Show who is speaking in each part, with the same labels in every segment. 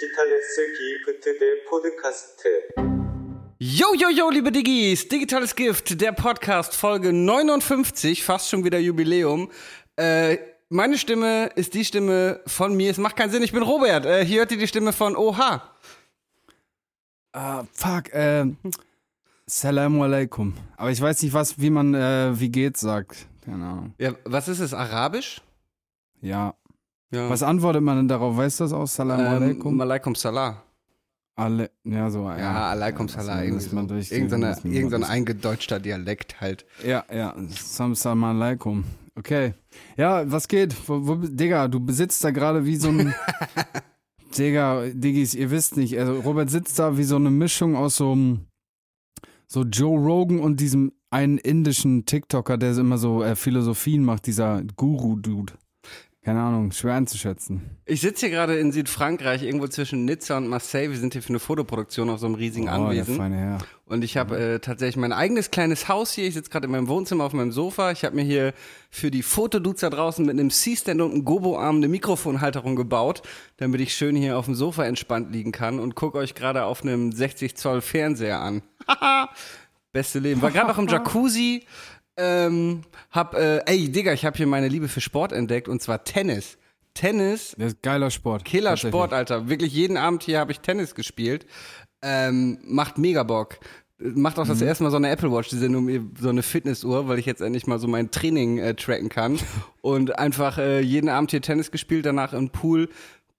Speaker 1: Digitales Gift, der Podcast.
Speaker 2: Yo, yo, yo, liebe Diggis, Digitales Gift, der Podcast, Folge 59, fast schon wieder Jubiläum. Äh, meine Stimme ist die Stimme von mir. Es macht keinen Sinn, ich bin Robert. Äh, hier hört ihr die Stimme von Oha.
Speaker 3: Ah, fuck, äh, Salam alaikum. Aber ich weiß nicht, was, wie man, äh, wie geht's sagt. Keine Ahnung.
Speaker 2: Ja, was ist es, Arabisch?
Speaker 3: Ja.
Speaker 2: Ja.
Speaker 3: Was antwortet man denn darauf? Weißt du das? Salamu alaikum?
Speaker 2: Ähm, alaikum Salah.
Speaker 3: Alle, ja, so.
Speaker 2: Ja,
Speaker 3: Ja,
Speaker 2: alaikum
Speaker 3: dass man
Speaker 2: so. Irgendeine, irgendein eingedeutschter Dialekt halt.
Speaker 3: Ja, ja. Sam Salam alaikum. Okay. Ja, was geht? Wo, wo, Digga, du besitzt da gerade wie so ein. Digga, Diggis, ihr wisst nicht. Also, Robert sitzt da wie so eine Mischung aus so einem. So Joe Rogan und diesem einen indischen TikToker, der immer so äh, Philosophien macht, dieser Guru-Dude. Keine Ahnung, schwer einzuschätzen.
Speaker 2: Ich sitze hier gerade in Südfrankreich, irgendwo zwischen Nizza und Marseille. Wir sind hier für eine Fotoproduktion auf so einem riesigen
Speaker 3: Oh, der
Speaker 2: Anwesen.
Speaker 3: feine Herr.
Speaker 2: Und ich habe äh, tatsächlich mein eigenes kleines Haus hier. Ich sitze gerade in meinem Wohnzimmer auf meinem Sofa. Ich habe mir hier für die Fotodudes da draußen mit einem C-Stand und einem Gobo-Arm eine Mikrofonhalterung gebaut, damit ich schön hier auf dem Sofa entspannt liegen kann und gucke euch gerade auf einem 60 Zoll Fernseher an. Beste Leben. War gerade noch im Jacuzzi. Ähm, hab, äh, ey, Digga, ich habe hier meine Liebe für Sport entdeckt und zwar Tennis. Tennis
Speaker 3: Der ist geiler Sport.
Speaker 2: Killersport, Alter. Wirklich jeden Abend hier habe ich Tennis gespielt. Ähm, macht mega Bock. Macht auch das erste Mal so eine Apple Watch, die sind um so eine Fitnessuhr, weil ich jetzt endlich mal so mein Training äh, tracken kann. Und einfach äh, jeden Abend hier Tennis gespielt, danach im Pool.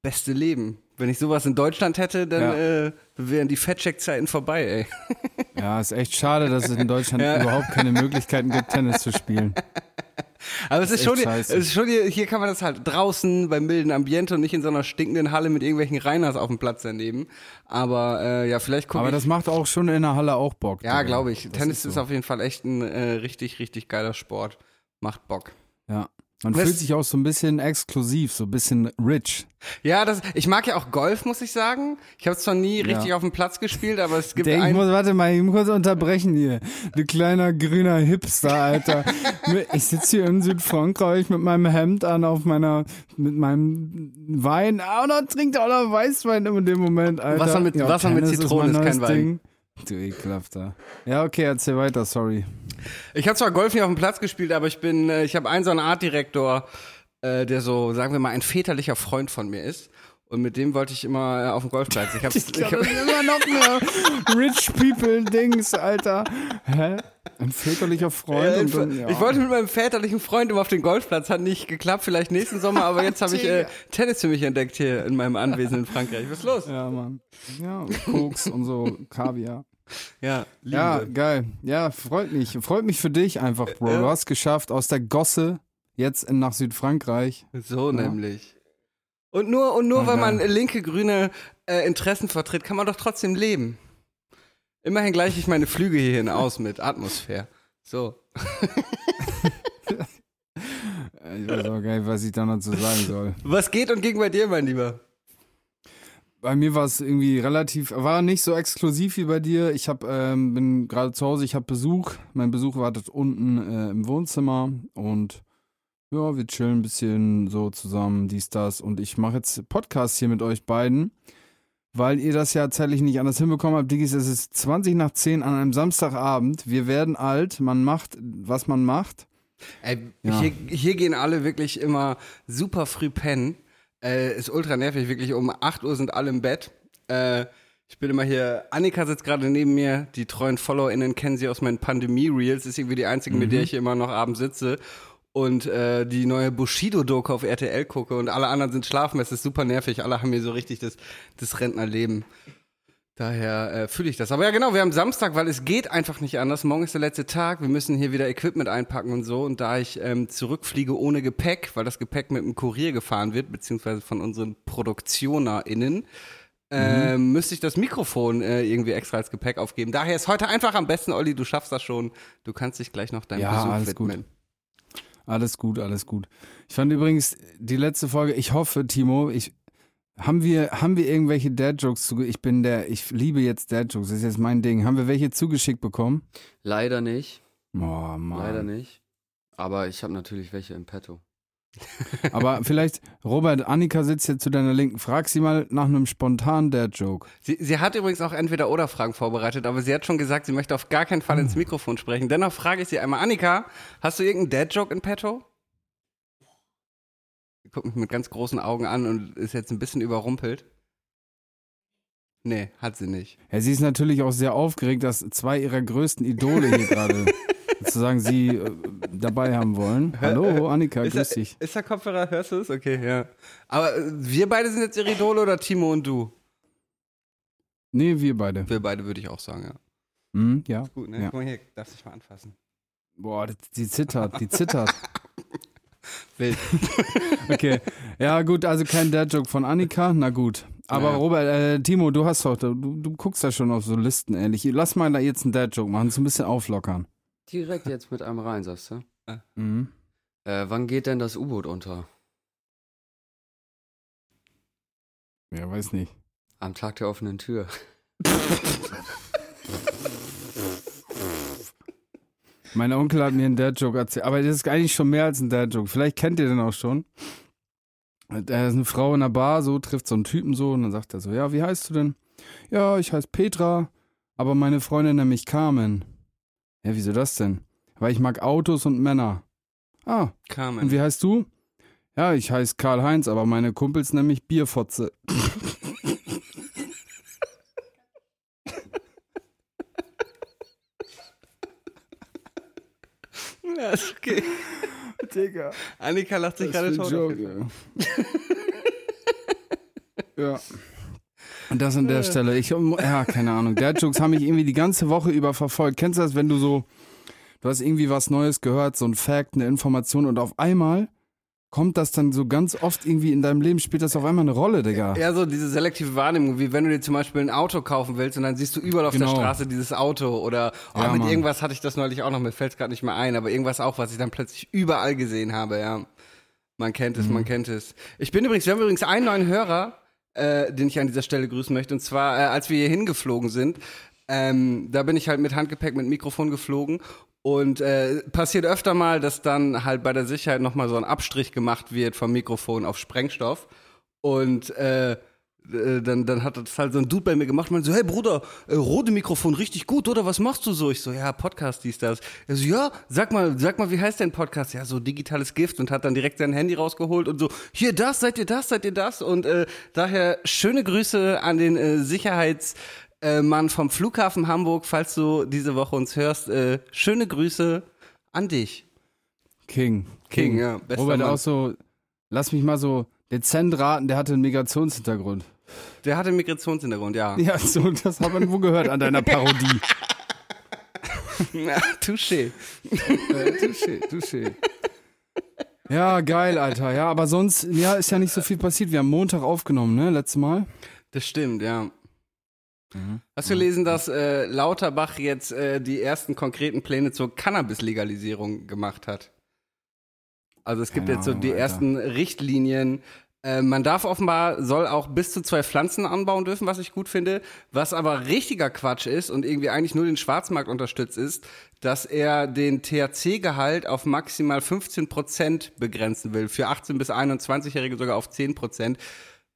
Speaker 2: Beste Leben. Wenn ich sowas in Deutschland hätte, dann
Speaker 3: Ja.
Speaker 2: äh, wären die Fettcheck-Zeiten vorbei, ey.
Speaker 3: Ja, ist echt schade, dass es in Deutschland überhaupt keine Möglichkeiten gibt, Tennis zu spielen.
Speaker 2: Aber es ist,
Speaker 3: ist
Speaker 2: schon, es ist schon hier, hier kann man das halt draußen beim milden Ambiente und nicht in so einer stinkenden Halle mit irgendwelchen Reiners auf dem Platz daneben. Aber äh, ja, vielleicht gucke
Speaker 3: Aber das macht auch schon in der Halle auch Bock.
Speaker 2: Ja, glaube ich.
Speaker 3: Das
Speaker 2: Tennis ist,
Speaker 3: so.
Speaker 2: auf jeden Fall echt ein äh, richtig, richtig geiler Sport. Macht Bock.
Speaker 3: Ja. Man
Speaker 2: Was-
Speaker 3: fühlt sich auch so ein bisschen exklusiv, so ein bisschen rich.
Speaker 2: Ja, das, ich mag ja auch Golf, muss ich sagen. Ich habe zwar nie richtig
Speaker 3: Ja.
Speaker 2: auf dem Platz gespielt, aber es gibt
Speaker 3: Der, ich muss, warte mal, ich muss kurz unterbrechen hier. Du kleiner grüner Hipster, Alter. ich sitze hier in Südfrankreich mit meinem Hemd an auf meiner, mit meinem Wein. Ah, und dann trinkt auch noch Weißwein in dem Moment, Alter.
Speaker 2: Wasser mit- Wasser mit
Speaker 3: Tennis
Speaker 2: Zitrone
Speaker 3: mein
Speaker 2: ist kein Wein.
Speaker 3: Ding. Du ekelhafter. Ja, okay, erzähl weiter, sorry.
Speaker 2: Ich habe zwar Golf nicht auf dem Platz gespielt, aber ich bin, äh, ich habe einen so einen Artdirektor, äh, der so, sagen wir mal, ein väterlicher Freund von mir ist. Und mit dem wollte ich immer äh, auf dem Golfplatz. Ich habe
Speaker 3: Ich das ist immer noch mehr Rich People Dings, Alter. Hä? Ein väterlicher Freund. und dann, ja.
Speaker 2: Ich wollte mit meinem väterlichen Freund immer auf den Golfplatz, hat nicht geklappt, vielleicht nächsten Sommer, aber jetzt habe ich äh, Tennis für mich entdeckt hier in meinem Anwesen in Frankreich. Was ist los?
Speaker 3: Ja, Mann. Ja, Koks und so, Kaviar.
Speaker 2: Ja, Liebe.
Speaker 3: Ja, geil. Ja, freut mich. Freut mich für dich einfach, Bro. Du hast geschafft aus der Gosse jetzt in, nach Südfrankreich.
Speaker 2: So nämlich. Und nur, und nur
Speaker 3: Ah,
Speaker 2: weil man linke, grüne äh, Interessen vertritt, kann man doch trotzdem leben. Immerhin gleiche ich meine Flüge hierhin aus mit Atmosphäre. So.
Speaker 3: Ich weiß auch gar nicht, was ich da noch zu sagen soll.
Speaker 2: Was geht und ging bei dir, mein Lieber?
Speaker 3: Bei mir war es irgendwie relativ, war nicht so exklusiv wie bei dir. Ich hab, ähm, bin gerade zu Hause, ich habe Besuch. Mein Besuch wartet unten äh, im Wohnzimmer und ja, wir chillen ein bisschen so zusammen, dies, das. Und ich mache jetzt Podcast hier mit euch beiden, weil ihr das ja zeitlich nicht anders hinbekommen habt. Diggis, es ist 20 nach 10 an einem Samstagabend. Wir werden alt, man macht, was man macht.
Speaker 2: Ey,
Speaker 3: Ja.
Speaker 2: hier, hier gehen alle wirklich immer super früh pennen. Äh, ist ultra nervig, wirklich. Um 8 Uhr sind alle im Bett. Äh, ich bin immer hier, Annika sitzt gerade neben mir, die treuen FollowerInnen kennen sie aus meinen Pandemie-Reels, ist irgendwie die einzige, mit der ich hier immer noch abends sitze. Und äh, die neue Bushido-Doku auf RTL gucke. Und alle anderen sind schlafen, es ist super nervig, alle haben hier so richtig das, das Rentnerleben. Daher äh, fühle ich das. Aber ja, genau, wir haben Samstag, weil es geht einfach nicht anders. Morgen ist der letzte Tag. Wir müssen hier wieder Equipment einpacken und so. Und da ich ähm, zurückfliege ohne Gepäck, weil das Gepäck mit dem Kurier gefahren wird, beziehungsweise von unseren ProduktionerInnen, äh, müsste ich das Mikrofon äh, irgendwie extra als Gepäck aufgeben. Daher ist heute einfach am besten, Olli, du schaffst das schon. Du kannst dich gleich noch deinem
Speaker 3: Ja,
Speaker 2: Besuch
Speaker 3: alles gut.
Speaker 2: widmen.
Speaker 3: Alles gut, alles gut. Ich fand übrigens die letzte Folge, ich hoffe, Timo, ich, haben wir, haben wir irgendwelche Dad-Jokes zu, ich bin der, ich liebe jetzt Dad-Jokes, das ist jetzt mein Ding. Haben wir welche zugeschickt bekommen?
Speaker 4: Leider nicht.
Speaker 3: Oh, Mann.
Speaker 4: Leider nicht. Aber ich habe natürlich welche im Petto.
Speaker 3: Aber vielleicht, Robert, Annika sitzt jetzt zu deiner Linken. Frag sie mal nach einem spontanen Dad-Joke.
Speaker 2: Sie, sie hat übrigens auch entweder oder Fragen vorbereitet, aber sie hat schon gesagt, sie möchte auf gar keinen Fall ins Mikrofon sprechen. Dennoch frage ich sie einmal, Annika, hast du irgendeinen Dad-Joke in petto? Guckt mich mit ganz großen Augen an und ist jetzt ein bisschen überrumpelt. Nee, hat sie nicht.
Speaker 3: Ja, sie ist natürlich auch sehr aufgeregt, dass zwei ihrer größten Idole hier gerade sozusagen sie äh, dabei haben wollen. Hallo, Annika,
Speaker 2: Ist,
Speaker 3: grüß
Speaker 2: der,
Speaker 3: dich.
Speaker 2: ist der Kopfhörer, hörst du es? Okay, ja. Aber äh, wir beide sind jetzt ihre Idole oder Timo und du?
Speaker 3: Nee, wir beide.
Speaker 2: Wir beide würde ich auch sagen, ja.
Speaker 3: Hm, ja.
Speaker 2: Gut, ne?
Speaker 3: Ja.
Speaker 2: Guck mal hier, darfst dich mal anfassen.
Speaker 3: Boah, die zittert, die zittert.
Speaker 2: Wild.
Speaker 3: Okay. Ja, gut, also kein Dad-Joke von Annika, na gut. Aber
Speaker 2: Ja.
Speaker 3: Robert, äh, Timo, du hast doch, du, du guckst ja schon auf so Listen ähnlich. Lass mal da jetzt einen Dad-Joke machen, so ein bisschen auflockern.
Speaker 4: Direkt jetzt mit einem rein, sagst du?
Speaker 3: Mhm.
Speaker 4: Äh, wann geht denn das U-Boot unter?
Speaker 3: Ja, weiß nicht.
Speaker 4: Am Tag der offenen Tür.
Speaker 3: Mein Onkel hat mir einen Dad-Joke erzählt, aber das ist eigentlich schon mehr als ein Dad-Joke. Vielleicht kennt ihr den auch schon. Da ist eine Frau in der Bar, so trifft so einen Typen so und dann sagt er so, ja, wie heißt du denn? Ja, ich heiße Petra, aber meine Freundin nennt mich Carmen. Ja, wieso das denn? Weil ich mag Autos und Männer. Ah,
Speaker 2: Carmen.
Speaker 3: und wie heißt du? Ja, ich heiße Karl-Heinz, aber meine Kumpels nennen mich Bierfotze.
Speaker 2: ja, ist okay.
Speaker 3: Digga.
Speaker 2: Annika lacht sich gerade tot.
Speaker 3: ja. ja. Und das an der Stelle. Ich, ja, keine Ahnung. Dad-Jokes haben mich irgendwie die ganze Woche über verfolgt. Kennst du das, wenn du so, du hast irgendwie was Neues gehört, so ein Fact, eine Information und auf einmal kommt das dann so ganz oft irgendwie in deinem Leben, spielt das auf einmal eine Rolle, Digga.
Speaker 2: Ja, so diese selektive Wahrnehmung, wie wenn du dir zum Beispiel ein Auto kaufen willst und dann siehst du überall auf der
Speaker 3: Genau.
Speaker 2: Straße dieses Auto oder oh,
Speaker 3: Ja,
Speaker 2: mit
Speaker 3: Mann.
Speaker 2: irgendwas hatte ich das neulich auch noch, mir fällt es gerade nicht mehr ein, aber irgendwas auch, was ich dann plötzlich überall gesehen habe, ja. Man kennt es,
Speaker 3: Mhm.
Speaker 2: man kennt es. Ich bin übrigens, wir haben übrigens einen neuen Hörer, äh, den ich an dieser Stelle grüßen möchte, und zwar, äh, als wir hier hingeflogen sind, ähm, da bin ich halt mit Handgepäck, mit Mikrofon geflogen und äh, passiert öfter mal, dass dann halt bei der Sicherheit nochmal so ein Abstrich gemacht wird vom Mikrofon auf Sprengstoff und äh, äh, dann, dann hat das halt so ein Dude bei mir gemacht und meinte so, hey Bruder, äh, rote Mikrofon richtig gut, oder was machst du so? Ich so, ja, Podcast, dies, das. Er so, ja, sag mal, sag mal, wie heißt dein Podcast? Ja, so digitales Gift und hat dann direkt sein Handy rausgeholt und so, hier, das, seid ihr das, seid ihr das? Und äh, daher schöne Grüße an den äh, Sicherheits- äh, Mann vom Flughafen Hamburg, falls du diese Woche uns hörst, äh, schöne Grüße an dich.
Speaker 3: King.
Speaker 2: King, ja, bester
Speaker 3: Robert
Speaker 2: Mann.
Speaker 3: auch so, lass mich mal so dezent raten, der hatte einen Migrationshintergrund.
Speaker 2: Der hatte einen Migrationshintergrund, ja.
Speaker 3: Ja, so, das hat man wo gehört an deiner Parodie.
Speaker 2: ja touché.
Speaker 3: Äh, touché, touché. Ja, geil, Alter. Ja, aber sonst, ja, ist ja nicht so viel passiert. Wir haben Montag aufgenommen, ne, letztes Mal.
Speaker 2: Das stimmt, ja. Hast du gelesen, dass äh, Lauterbach jetzt äh, die ersten konkreten Pläne zur Cannabis-Legalisierung gemacht hat? Also es gibt
Speaker 3: Keine
Speaker 2: jetzt so die
Speaker 3: Alter.
Speaker 2: ersten Richtlinien. Äh, man darf offenbar, soll auch bis zu zwei Pflanzen anbauen dürfen, was ich gut finde. Was aber richtiger Quatsch ist und irgendwie eigentlich nur den Schwarzmarkt unterstützt ist, dass er den THC-Gehalt auf maximal 15 Prozent begrenzen will. Für 18- bis 21-Jährige sogar auf 10 Prozent.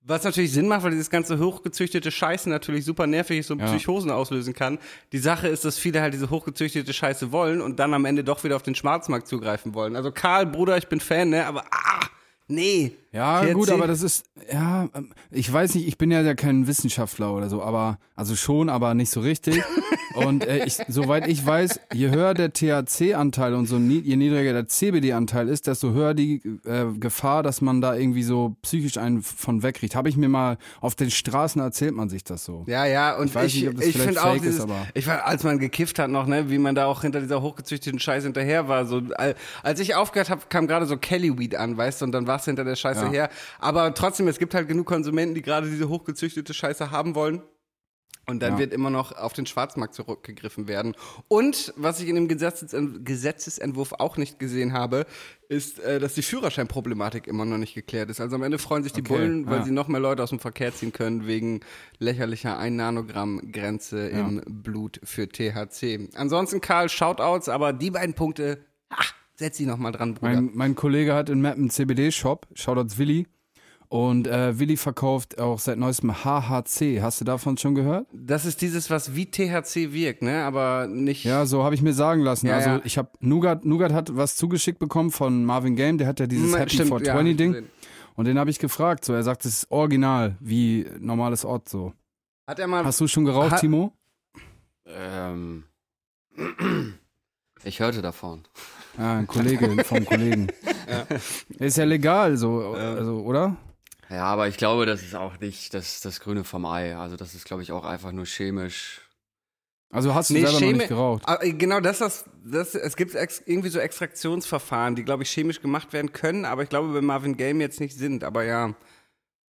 Speaker 2: Was natürlich Sinn macht, weil dieses ganze hochgezüchtete Scheiße natürlich super nervig ist und
Speaker 3: Ja.
Speaker 2: Psychosen auslösen kann. Die Sache ist, dass viele halt diese hochgezüchtete Scheiße wollen und dann am Ende doch wieder auf den Schwarzmarkt zugreifen wollen. Also Karl, Bruder, ich bin Fan, ne? Aber ah, nee.
Speaker 3: Ja,
Speaker 2: THC.
Speaker 3: gut, aber das ist, ja, ähm, ich weiß nicht, ich bin ja, ja kein Wissenschaftler oder so, aber, also schon, aber nicht so richtig. Und äh, ich, soweit ich weiß, je höher der THC-Anteil und so je niedriger der CBD-Anteil ist, desto höher die äh, Gefahr, dass man da irgendwie so psychisch einen von wegkriegt. Habe ich mir mal auf den Straßen erzählt man sich das so.
Speaker 2: Ja, ja, und
Speaker 3: Ich weiß
Speaker 2: ich,
Speaker 3: nicht, ob das
Speaker 2: ich finde auch
Speaker 3: fake ist,
Speaker 2: dieses,
Speaker 3: aber-
Speaker 2: ich war, als man gekifft hat noch, ne, wie man da auch hinter dieser hochgezüchteten Scheiße hinterher war, so, al- als ich aufgehört habe, kam gerade so Kelly Weed an, weißt du, und dann warst du hinter der Scheiße
Speaker 3: Ja.
Speaker 2: her. Aber trotzdem, es gibt halt genug Konsumenten, die gerade diese hochgezüchtete Scheiße haben wollen. Und dann
Speaker 3: Ja.
Speaker 2: wird immer noch auf den Schwarzmarkt zurückgegriffen werden. Und was ich in dem Gesetzesen- Gesetzesentwurf auch nicht gesehen habe, ist, äh, dass die Führerscheinproblematik immer noch nicht geklärt ist. Also am Ende freuen sich die
Speaker 3: Okay,
Speaker 2: Bullen, weil
Speaker 3: ja.
Speaker 2: sie noch mehr Leute aus dem Verkehr ziehen können, wegen lächerlicher 1 Nanogramm Grenze im Blut für THC. Ansonsten, Karl, Shoutouts, aber die beiden Punkte, ah, Setz sie noch mal dran, Bruder.
Speaker 3: Mein, mein Kollege hat in Mappen einen CBD-Shop, Shoutouts Willi. Und äh, Willi verkauft auch seit neuestem HHC. Hast du davon schon gehört?
Speaker 2: das ist dieses, was wie THC wirkt, ne? Aber nicht.
Speaker 3: Ja, so habe ich mir sagen lassen.
Speaker 2: Ja,
Speaker 3: also
Speaker 2: ja.
Speaker 3: ich habe Nougat, Nougat hat was zugeschickt bekommen von Marvin Game, der hat ja dieses
Speaker 2: Mm,
Speaker 3: Happy
Speaker 2: stimmt,
Speaker 3: for
Speaker 2: ja,
Speaker 3: 20 Ding. Und den habe ich gefragt. So, er sagt, es ist original, wie normales Ort so.
Speaker 2: Hat er mal.
Speaker 3: Hast du schon geraucht,
Speaker 2: Ha-
Speaker 3: Timo?
Speaker 4: Ähm. Ich hörte davon.
Speaker 3: Ja, ein Kollege vom Kollegen. Ist ja legal, so, also, oder?
Speaker 4: Ja, aber ich glaube, das ist auch nicht das, das Grüne vom Ei. Also das ist, glaube ich, auch einfach nur chemisch.
Speaker 3: Also hast du
Speaker 2: Nee,
Speaker 3: selber noch
Speaker 2: Chemi-
Speaker 3: nicht geraucht.
Speaker 2: Ah, äh, Genau, das, das, das, es gibt irgendwie so Extraktionsverfahren, die, glaube ich, chemisch gemacht werden können, aber ich glaube, bei Marvin Game jetzt nicht sind. Aber ja,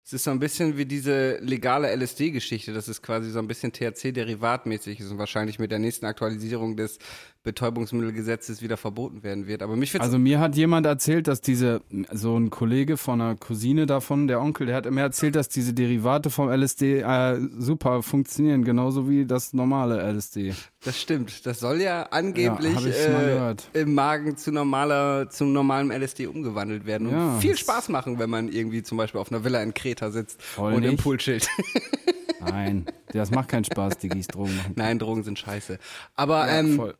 Speaker 2: es ist so ein bisschen wie diese legale LSD-Geschichte, dass es quasi so ein bisschen THC-derivatmäßig ist und wahrscheinlich mit der nächsten Aktualisierung des Betäubungsmittelgesetzes wieder verboten werden wird. Aber mich
Speaker 3: Also mir hat jemand erzählt, dass diese, so ein Kollege von einer Cousine davon, der Onkel, der hat mir erzählt, dass diese Derivate vom LSD äh, super funktionieren, genauso wie das normale LSD.
Speaker 2: das stimmt. Das soll ja angeblich
Speaker 3: mal
Speaker 2: äh, im Magen zu normaler, zum normalen LSD umgewandelt werden und
Speaker 3: Ja,
Speaker 2: viel Spaß machen, wenn man irgendwie zum Beispiel auf einer Villa in Kreta sitzt und im
Speaker 3: nicht.
Speaker 2: Poolschild.
Speaker 3: Nein, das macht keinen Spaß, Diggis, Drogen machen.
Speaker 2: Nein, Drogen sind scheiße. Aber
Speaker 3: Ja,
Speaker 2: ähm,
Speaker 3: voll.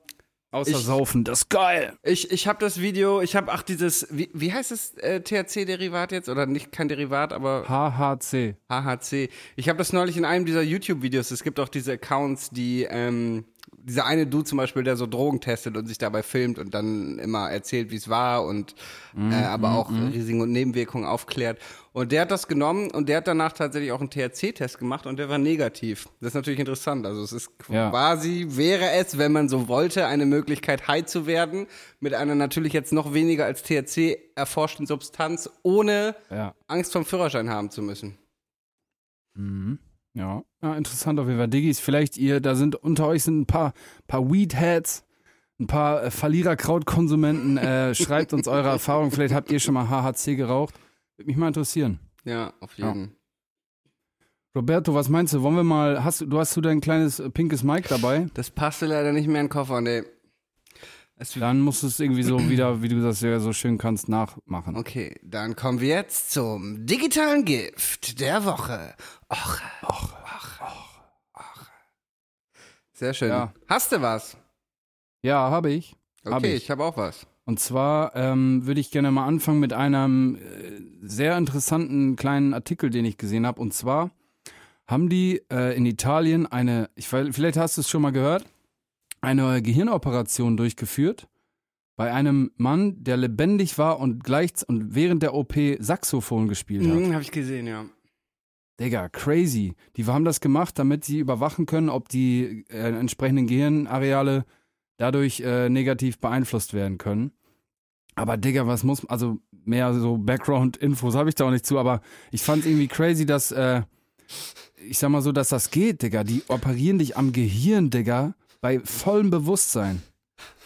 Speaker 3: Außer
Speaker 2: ich-
Speaker 3: Saufen, das ist geil.
Speaker 2: ich, ich habe das Video, ich habe ach dieses, wie, wie heißt das äh, THC-Derivat jetzt? Oder nicht kein Derivat, aber
Speaker 3: HHC.
Speaker 2: HHC. Ich habe das neulich in einem dieser YouTube-Videos. Es gibt auch diese Accounts, die, ähm, dieser eine Dude zum Beispiel, der so Drogen testet und sich dabei filmt und dann immer erzählt, wie es war und äh, aber auch Risiken und Nebenwirkungen aufklärt. Und der hat das genommen und der hat danach tatsächlich auch einen THC-Test gemacht und der war negativ. Das ist natürlich interessant. Also es ist
Speaker 3: Ja.
Speaker 2: quasi, wäre es, wenn man so wollte, eine Möglichkeit, high zu werden, mit einer natürlich jetzt noch weniger als THC erforschten Substanz, ohne
Speaker 3: Ja.
Speaker 2: Angst vom Führerschein haben zu müssen.
Speaker 3: Mhm. Ja. ja, interessant auf jeden Fall. Diggis, vielleicht ihr, da sind unter euch sind ein paar, paar Weedheads, ein paar äh, Verliererkrautkonsumenten. Äh, schreibt uns eure Erfahrungen. Vielleicht habt ihr schon mal HHC geraucht. Würde mich mal interessieren.
Speaker 2: Ja, auf
Speaker 3: Ja.
Speaker 2: jeden.
Speaker 3: Roberto, was meinst du? Wollen wir mal, hast du, du hast du dein kleines äh, pinkes Mic dabei?
Speaker 2: Das passte leider nicht mehr in den Koffer, nee.
Speaker 3: Dann musst du es irgendwie so wieder, wie du das ja so schön kannst, nachmachen.
Speaker 2: okay, dann kommen wir jetzt zum digitalen Gift der Woche. Och, och, och, och. Sehr schön.
Speaker 3: Ja.
Speaker 2: Hast du was?
Speaker 3: Ja, habe ich.
Speaker 2: Okay,
Speaker 3: Hab ich.
Speaker 2: ich habe auch was.
Speaker 3: Und zwar ähm, würde ich gerne mal anfangen mit einem äh, sehr interessanten kleinen Artikel, den ich gesehen habe. Und zwar haben die äh, in Italien eine, ich vielleicht hast du es schon mal gehört, eine Gehirnoperation durchgeführt bei einem Mann, der lebendig war und gleich und während der OP Saxophon gespielt hat.
Speaker 2: Mhm, habe ich gesehen, ja.
Speaker 3: Digga, crazy. Die haben das gemacht, damit sie überwachen können, ob die äh, entsprechenden Gehirnareale dadurch äh, negativ beeinflusst werden können. Aber Digga, was muss, also mehr so Background-Infos habe ich da auch nicht zu, aber ich fand irgendwie crazy, dass, äh, ich sag mal so, dass das geht, Digga. Die operieren dich am Gehirn, Digga, bei vollem Bewusstsein.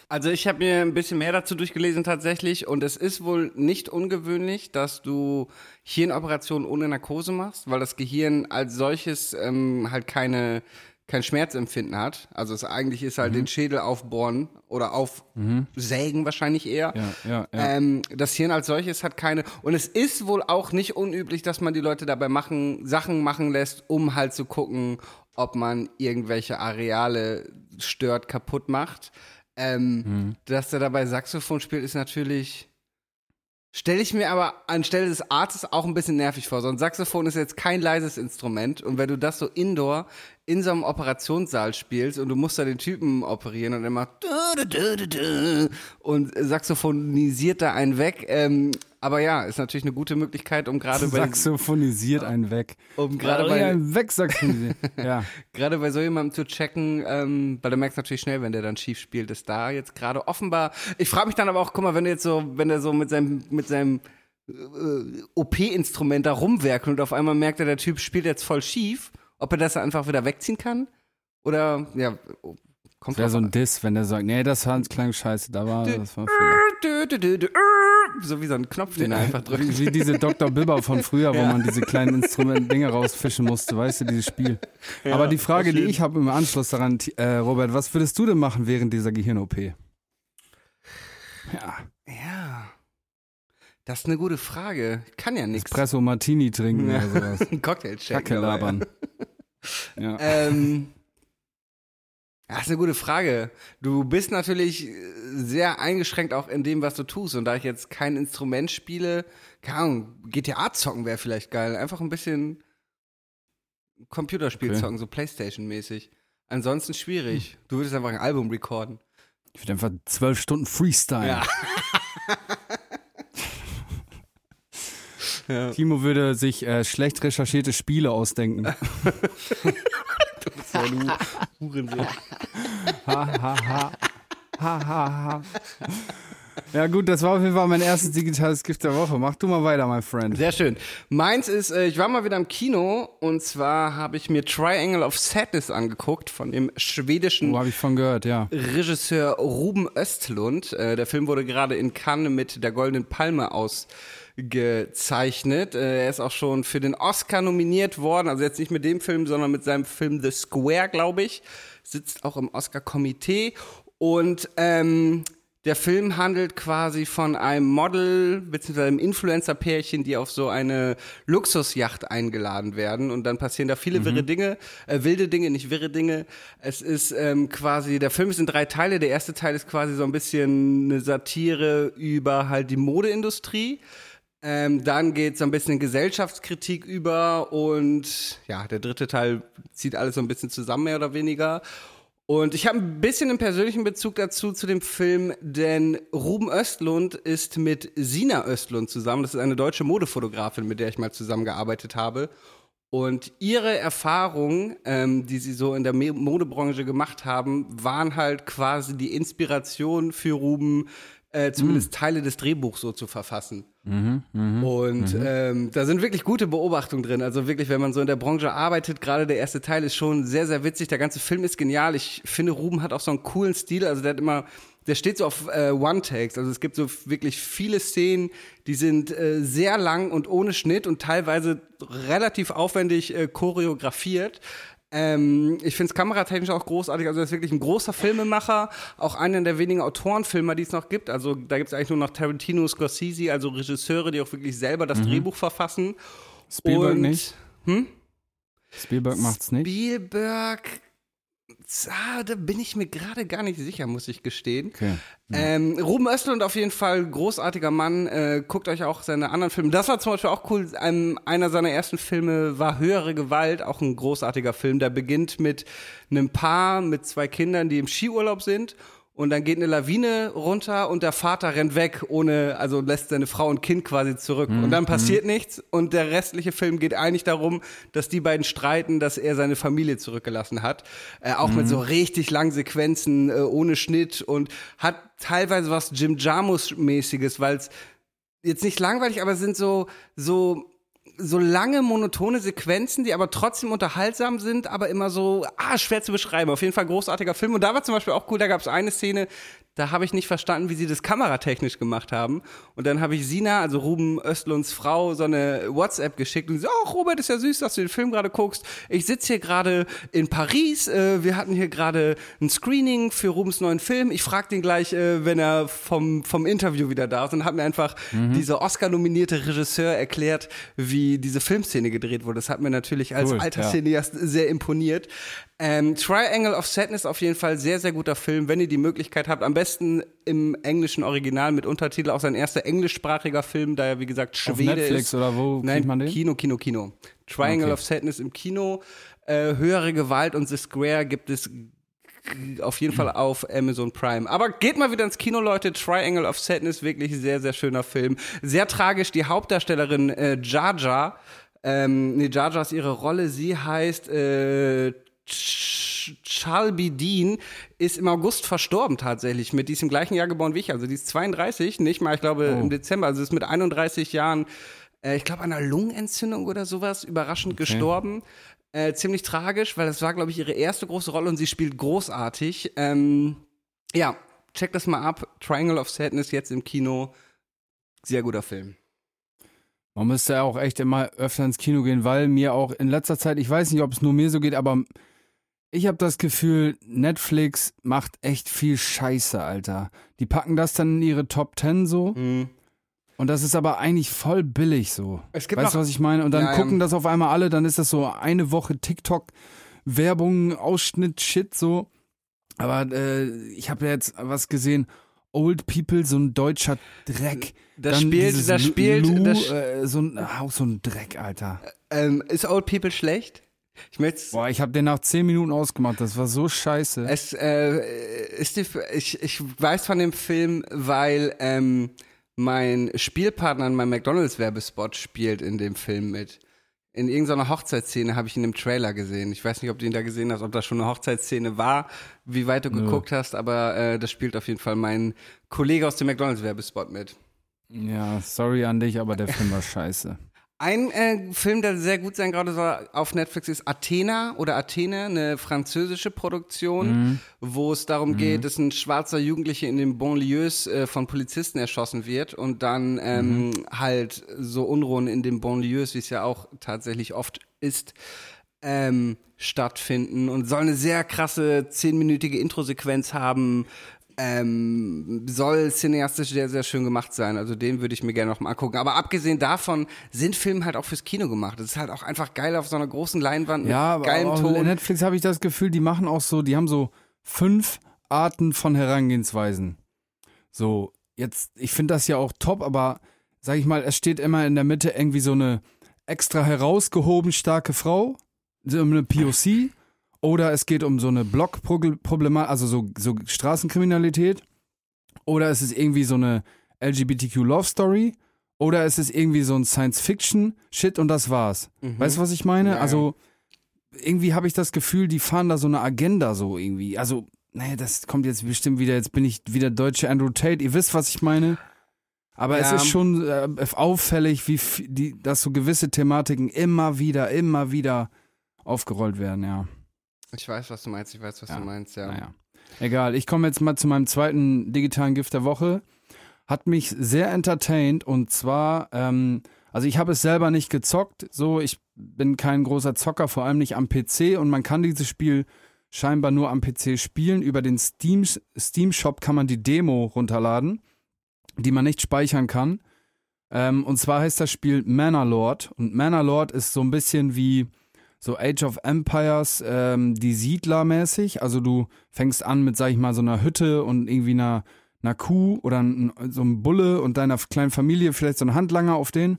Speaker 2: Also ich habe mir ein bisschen mehr dazu durchgelesen tatsächlich und es ist wohl nicht ungewöhnlich, dass du Hirnoperationen ohne Narkose machst, weil das Gehirn als solches ähm, halt keine kein Schmerzempfinden hat. Also es eigentlich ist halt den Schädel aufbohren oder aufsägen wahrscheinlich eher.
Speaker 3: Ja, ja, ja.
Speaker 2: Ähm, das Hirn als solches hat keine. Und es ist wohl auch nicht unüblich, dass man die Leute dabei machen, Sachen machen lässt, um halt zu gucken, ob man irgendwelche Areale stört, kaputt macht. Ähm, Dass er dabei Saxophon spielt, ist natürlich. Stelle ich mir aber anstelle des Artes auch ein bisschen nervig vor. So ein Saxophon ist jetzt kein leises Instrument und wenn du das so indoor in so einem Operationssaal spielst und du musst da den Typen operieren und er macht und saxophonisiert da einen weg. Ähm, aber ja, ist natürlich eine gute Möglichkeit, um gerade bei,
Speaker 3: Saxophonisiert einen weg.
Speaker 2: um gerade bei,
Speaker 3: einen wegsaxophonisiert. ja.
Speaker 2: gerade bei so jemandem zu checken, ähm, weil du merkst natürlich schnell, wenn der dann schief spielt, ist da jetzt gerade offenbar. Ich frage mich dann aber auch, guck mal, wenn du jetzt so, wenn er so mit seinem, mit seinem äh, OP-Instrument da rumwerkelt und auf einmal merkt er, der Typ spielt jetzt voll schief, ob er das einfach wieder wegziehen kann? Oder, ja, kommt
Speaker 3: Wäre so ein Diss, wenn der sagt, nee, das Hans klang scheiße, da war, das war Fehler.
Speaker 2: Dü, dü, äh, So wie so ein Knopf, den er einfach drückt.
Speaker 3: Wie, diese Dr. Bibber von früher, wo man diese kleinen Instrument-Dinge rausfischen musste, weißt du, dieses Spiel. Aber die Frage, die ich habe im Anschluss daran, äh, Robert, was würdest du denn machen während dieser Gehirn-OP? Ja.
Speaker 2: Das ist eine gute Frage. Ich kann ja nichts.
Speaker 3: Espresso Martini trinken
Speaker 2: Ja.
Speaker 3: oder sowas.
Speaker 2: Cocktail checken.
Speaker 3: Kacke
Speaker 2: aber,
Speaker 3: labern. Ja.
Speaker 2: Ähm, das ist eine gute Frage. Du bist natürlich sehr eingeschränkt auch in dem, was du tust. Und da ich jetzt kein Instrument spiele, keine Ahnung, GTA zocken wäre vielleicht geil. Einfach ein bisschen Computerspiel
Speaker 3: Okay.
Speaker 2: zocken, so Playstation-mäßig. Ansonsten schwierig. Du würdest einfach ein Album recorden.
Speaker 3: Ich würde einfach zwölf Stunden Freestyle.
Speaker 2: Ja.
Speaker 3: Timo würde sich äh, schlecht recherchierte Spiele ausdenken.
Speaker 2: Du Hurensohn.
Speaker 3: ha, ha, ha. Ha, ha, ha. Ja gut, das war auf jeden Fall mein erstes digitales Gift der Woche. Mach du mal weiter, my friend.
Speaker 2: Sehr schön. Meins ist, äh, ich war mal wieder im Kino und zwar habe ich mir Triangle of Sadness angeguckt von dem schwedischen
Speaker 3: habe ich von gehört, ja.
Speaker 2: Regisseur Ruben Östlund. Äh, der Film wurde gerade in Cannes mit der Goldenen Palme ausgezeichnet. Äh, er ist auch schon für den Oscar nominiert worden, also jetzt nicht mit dem Film, sondern mit seinem Film The Square, glaube ich. Sitzt auch im Oscar-Komitee und ähm, der Film handelt quasi von einem Model bzw. einem Influencer-Pärchen, die auf so eine Luxusjacht eingeladen werden und dann passieren da viele wirre Dinge, äh, wilde Dinge, nicht wirre Dinge. Es ist ähm, quasi, der Film ist in drei Teile. Der erste Teil ist quasi so ein bisschen eine Satire über halt die Modeindustrie. Ähm, dann geht so ein bisschen in Gesellschaftskritik über und ja, der dritte Teil zieht alles so ein bisschen zusammen, mehr oder weniger. Und ich habe ein bisschen einen persönlichen Bezug dazu zu dem Film, denn Ruben Östlund ist mit Sina Östlund zusammen. Das ist eine deutsche Modefotografin, mit der ich mal zusammengearbeitet habe. Und ihre Erfahrungen, ähm, die sie so in der Modebranche gemacht haben, waren halt quasi die Inspiration für Ruben, äh, zumindest Teile des Drehbuchs so zu verfassen. Und ähm, da sind wirklich gute Beobachtungen drin. Also wirklich, wenn man so in der Branche arbeitet, gerade der erste Teil ist schon sehr, sehr witzig. Der ganze Film ist genial. Ich finde, Ruben hat auch so einen coolen Stil. Also der hat immer, der steht so auf äh, One-Takes. Also es gibt so wirklich viele Szenen, die sind äh, sehr lang und ohne Schnitt und teilweise relativ aufwendig äh, choreografiert. Ähm, ich finde es kameratechnisch auch großartig. Also er ist wirklich ein großer Filmemacher, auch einer der wenigen Autorenfilmer, die es noch gibt. Also da gibt es eigentlich nur noch Tarantino, Scorsese, also Regisseure, die auch wirklich selber das Drehbuch verfassen.
Speaker 3: Spielberg
Speaker 2: Und
Speaker 3: nicht. Spielberg macht's nicht.
Speaker 2: Spielberg, ah, da bin ich mir gerade gar nicht sicher, muss ich gestehen.
Speaker 3: Okay.
Speaker 2: Ähm, Ruben Östlund auf jeden Fall großartiger Mann. Äh, guckt euch auch seine anderen Filme. Das war zum Beispiel auch cool. Ähm, einer seiner ersten Filme war Höhere Gewalt, auch ein großartiger Film. Der beginnt mit einem Paar mit zwei Kindern, die im Skiurlaub sind. Und dann geht eine Lawine runter und der Vater rennt weg, ohne, also lässt seine Frau und Kind quasi zurück. Und dann passiert nichts und der restliche Film geht eigentlich darum, dass die beiden streiten, dass er seine Familie zurückgelassen hat. Äh, auch mit so richtig langen Sequenzen, äh, ohne Schnitt und hat teilweise was Jim Jarmus-mäßiges, weil es jetzt nicht langweilig, aber es sind so, so, so lange monotone Sequenzen, die aber trotzdem unterhaltsam sind, aber immer so, ah, schwer zu beschreiben. Auf jeden Fall großartiger Film. Und da war zum Beispiel auch cool, da gab es eine Szene, da habe ich nicht verstanden, wie sie das kameratechnisch gemacht haben. Und dann habe ich Sina, also Ruben Östlunds Frau, so eine WhatsApp geschickt und sie oh, Robert, ist ja süß, dass du den Film gerade guckst. Ich sitze hier gerade in Paris. Äh, wir hatten hier gerade ein Screening für Rubens neuen Film. Ich frage den gleich, äh, wenn er vom, vom Interview wieder da ist. Und hat mir einfach dieser Oscar-nominierte Regisseur erklärt, wie diese Filmszene gedreht wurde. Das hat mir natürlich als
Speaker 3: Cool,
Speaker 2: alter
Speaker 3: ja.
Speaker 2: Cineast sehr imponiert. Ähm, Triangle of Sadness auf jeden Fall sehr, sehr guter Film, wenn ihr die Möglichkeit habt. Am besten im englischen Original mit Untertitel. Auch sein erster englischsprachiger Film, da er, wie gesagt,
Speaker 3: Auf
Speaker 2: Schwede
Speaker 3: Netflix
Speaker 2: ist.
Speaker 3: oder wo
Speaker 2: Nein,
Speaker 3: kriegt man den?
Speaker 2: Kino, Kino, Kino. Triangle
Speaker 3: Okay.
Speaker 2: of Sadness im Kino. Äh, höhere Gewalt und The Square gibt es auf jeden Fall auf Amazon Prime. Aber geht mal wieder ins Kino, Leute. Triangle of Sadness, wirklich sehr, sehr schöner Film. Sehr tragisch. Die Hauptdarstellerin äh, Jaja, ähm, nee, Jaja ist ihre Rolle. Sie heißt äh, Ch- Chalby Dean ist im August verstorben tatsächlich. Mit die ist im gleichen Jahr geboren wie ich. Also die ist 32, nicht mal, ich glaube, im Dezember. Also ist mit 31 Jahren, äh, ich glaube, einer Lungenentzündung oder sowas, überraschend gestorben. Äh, ziemlich tragisch, weil das war, glaube ich, ihre erste große Rolle und sie spielt großartig. Ähm, ja, check das mal ab. Triangle of Sadness jetzt im Kino. Sehr guter Film.
Speaker 3: Man müsste ja auch echt immer öfter ins Kino gehen, weil mir auch in letzter Zeit, ich weiß nicht, ob es nur mir so geht, aber ich habe das Gefühl, Netflix macht echt viel Scheiße, Alter. Die packen das dann in ihre Top 10 so.
Speaker 2: Mhm.
Speaker 3: Und das ist aber eigentlich voll billig so.
Speaker 2: Es gibt
Speaker 3: weißt du, was ich meine? Und dann
Speaker 2: Ja, ja.
Speaker 3: gucken das auf einmal alle, dann ist das so eine Woche TikTok-Werbung, Ausschnitt, Shit so. Aber äh, ich habe jetzt was gesehen. Old People, so ein deutscher Dreck.
Speaker 2: Das
Speaker 3: Dann
Speaker 2: spielt- das spielt-
Speaker 3: Lu,
Speaker 2: das-
Speaker 3: äh, so ein, auch so ein Dreck, Alter.
Speaker 2: Ähm, ist Old People schlecht? Ich möchte
Speaker 3: Boah, ich habe den nach 10 Minuten ausgemacht. Das war so scheiße.
Speaker 2: Es äh, ist die, ich, ich weiß von dem Film, weil ähm, mein Spielpartner in meinem McDonalds-Werbespot spielt in dem Film mit. In irgendeiner Hochzeitsszene habe ich ihn im Trailer gesehen. Ich weiß nicht, ob du ihn da gesehen hast, ob das schon eine Hochzeitsszene war, wie weit du geguckt hast, aber äh, das spielt auf jeden Fall mein Kollege aus dem McDonalds-Werbespot mit.
Speaker 3: ja, sorry an dich, aber der Film war scheiße.
Speaker 2: Ein äh, Film, der sehr gut sein gerade soll auf Netflix ist Athena oder Athene, eine französische Produktion, wo es darum geht, dass ein schwarzer Jugendlicher in den Banlieues äh, von Polizisten erschossen wird und dann ähm, halt so Unruhen in den Banlieues, wie es ja auch tatsächlich oft ist, ähm, stattfinden und soll eine sehr krasse zehnminütige Introsequenz haben. Ähm, soll cineastisch sehr, sehr schön gemacht sein. Also den würde ich mir gerne noch mal angucken. Aber abgesehen davon sind Filme halt auch fürs Kino gemacht. Es ist halt auch einfach geil auf so einer großen Leinwand
Speaker 3: Ja,
Speaker 2: mit
Speaker 3: aber
Speaker 2: geilem Ton.
Speaker 3: Netflix habe ich das Gefühl, die machen auch so, die haben so fünf Arten von Herangehensweisen. So, jetzt, ich finde das ja auch top, aber sag ich mal, es steht immer in der Mitte irgendwie so eine extra herausgehoben starke Frau, so eine POC, oder es geht um so eine Blockproblematik, also so, so Straßenkriminalität, oder es ist irgendwie so eine LGBTQ Love Story, oder es ist irgendwie so ein Science-Fiction-Shit und das war's. Weißt du, was ich meine?
Speaker 2: Ja,
Speaker 3: also, irgendwie habe ich das Gefühl, die fahren da so eine Agenda so irgendwie. Also, naja, das kommt jetzt bestimmt wieder, jetzt bin ich wieder deutsche Andrew Tate. Ihr wisst, was ich meine. Aber es
Speaker 2: Ja.
Speaker 3: ist schon äh, auffällig, wie die, dass so gewisse Thematiken immer wieder, immer wieder aufgerollt werden, ja.
Speaker 2: Ich weiß, was du meinst. Ich weiß, was
Speaker 3: Ja.
Speaker 2: du meinst, ja.
Speaker 3: Naja. Egal, ich komme jetzt mal zu meinem zweiten digitalen Gift der Woche. Hat mich sehr entertained und zwar, ähm, also ich habe es selber nicht gezockt, so, ich bin kein großer Zocker, vor allem nicht am PC und man kann dieses Spiel scheinbar nur am PC spielen. Über den Steam, Steam Shop kann man die Demo runterladen, die man nicht speichern kann. Ähm, und zwar heißt das Spiel Manor und Manor ist so ein bisschen wie so Age of Empires, ähm, die Siedler-mäßig. Also du fängst an mit, sag ich mal, so einer Hütte und irgendwie einer, einer Kuh oder ein, so einem Bulle und deiner kleinen Familie, vielleicht so ein Handlanger auf den.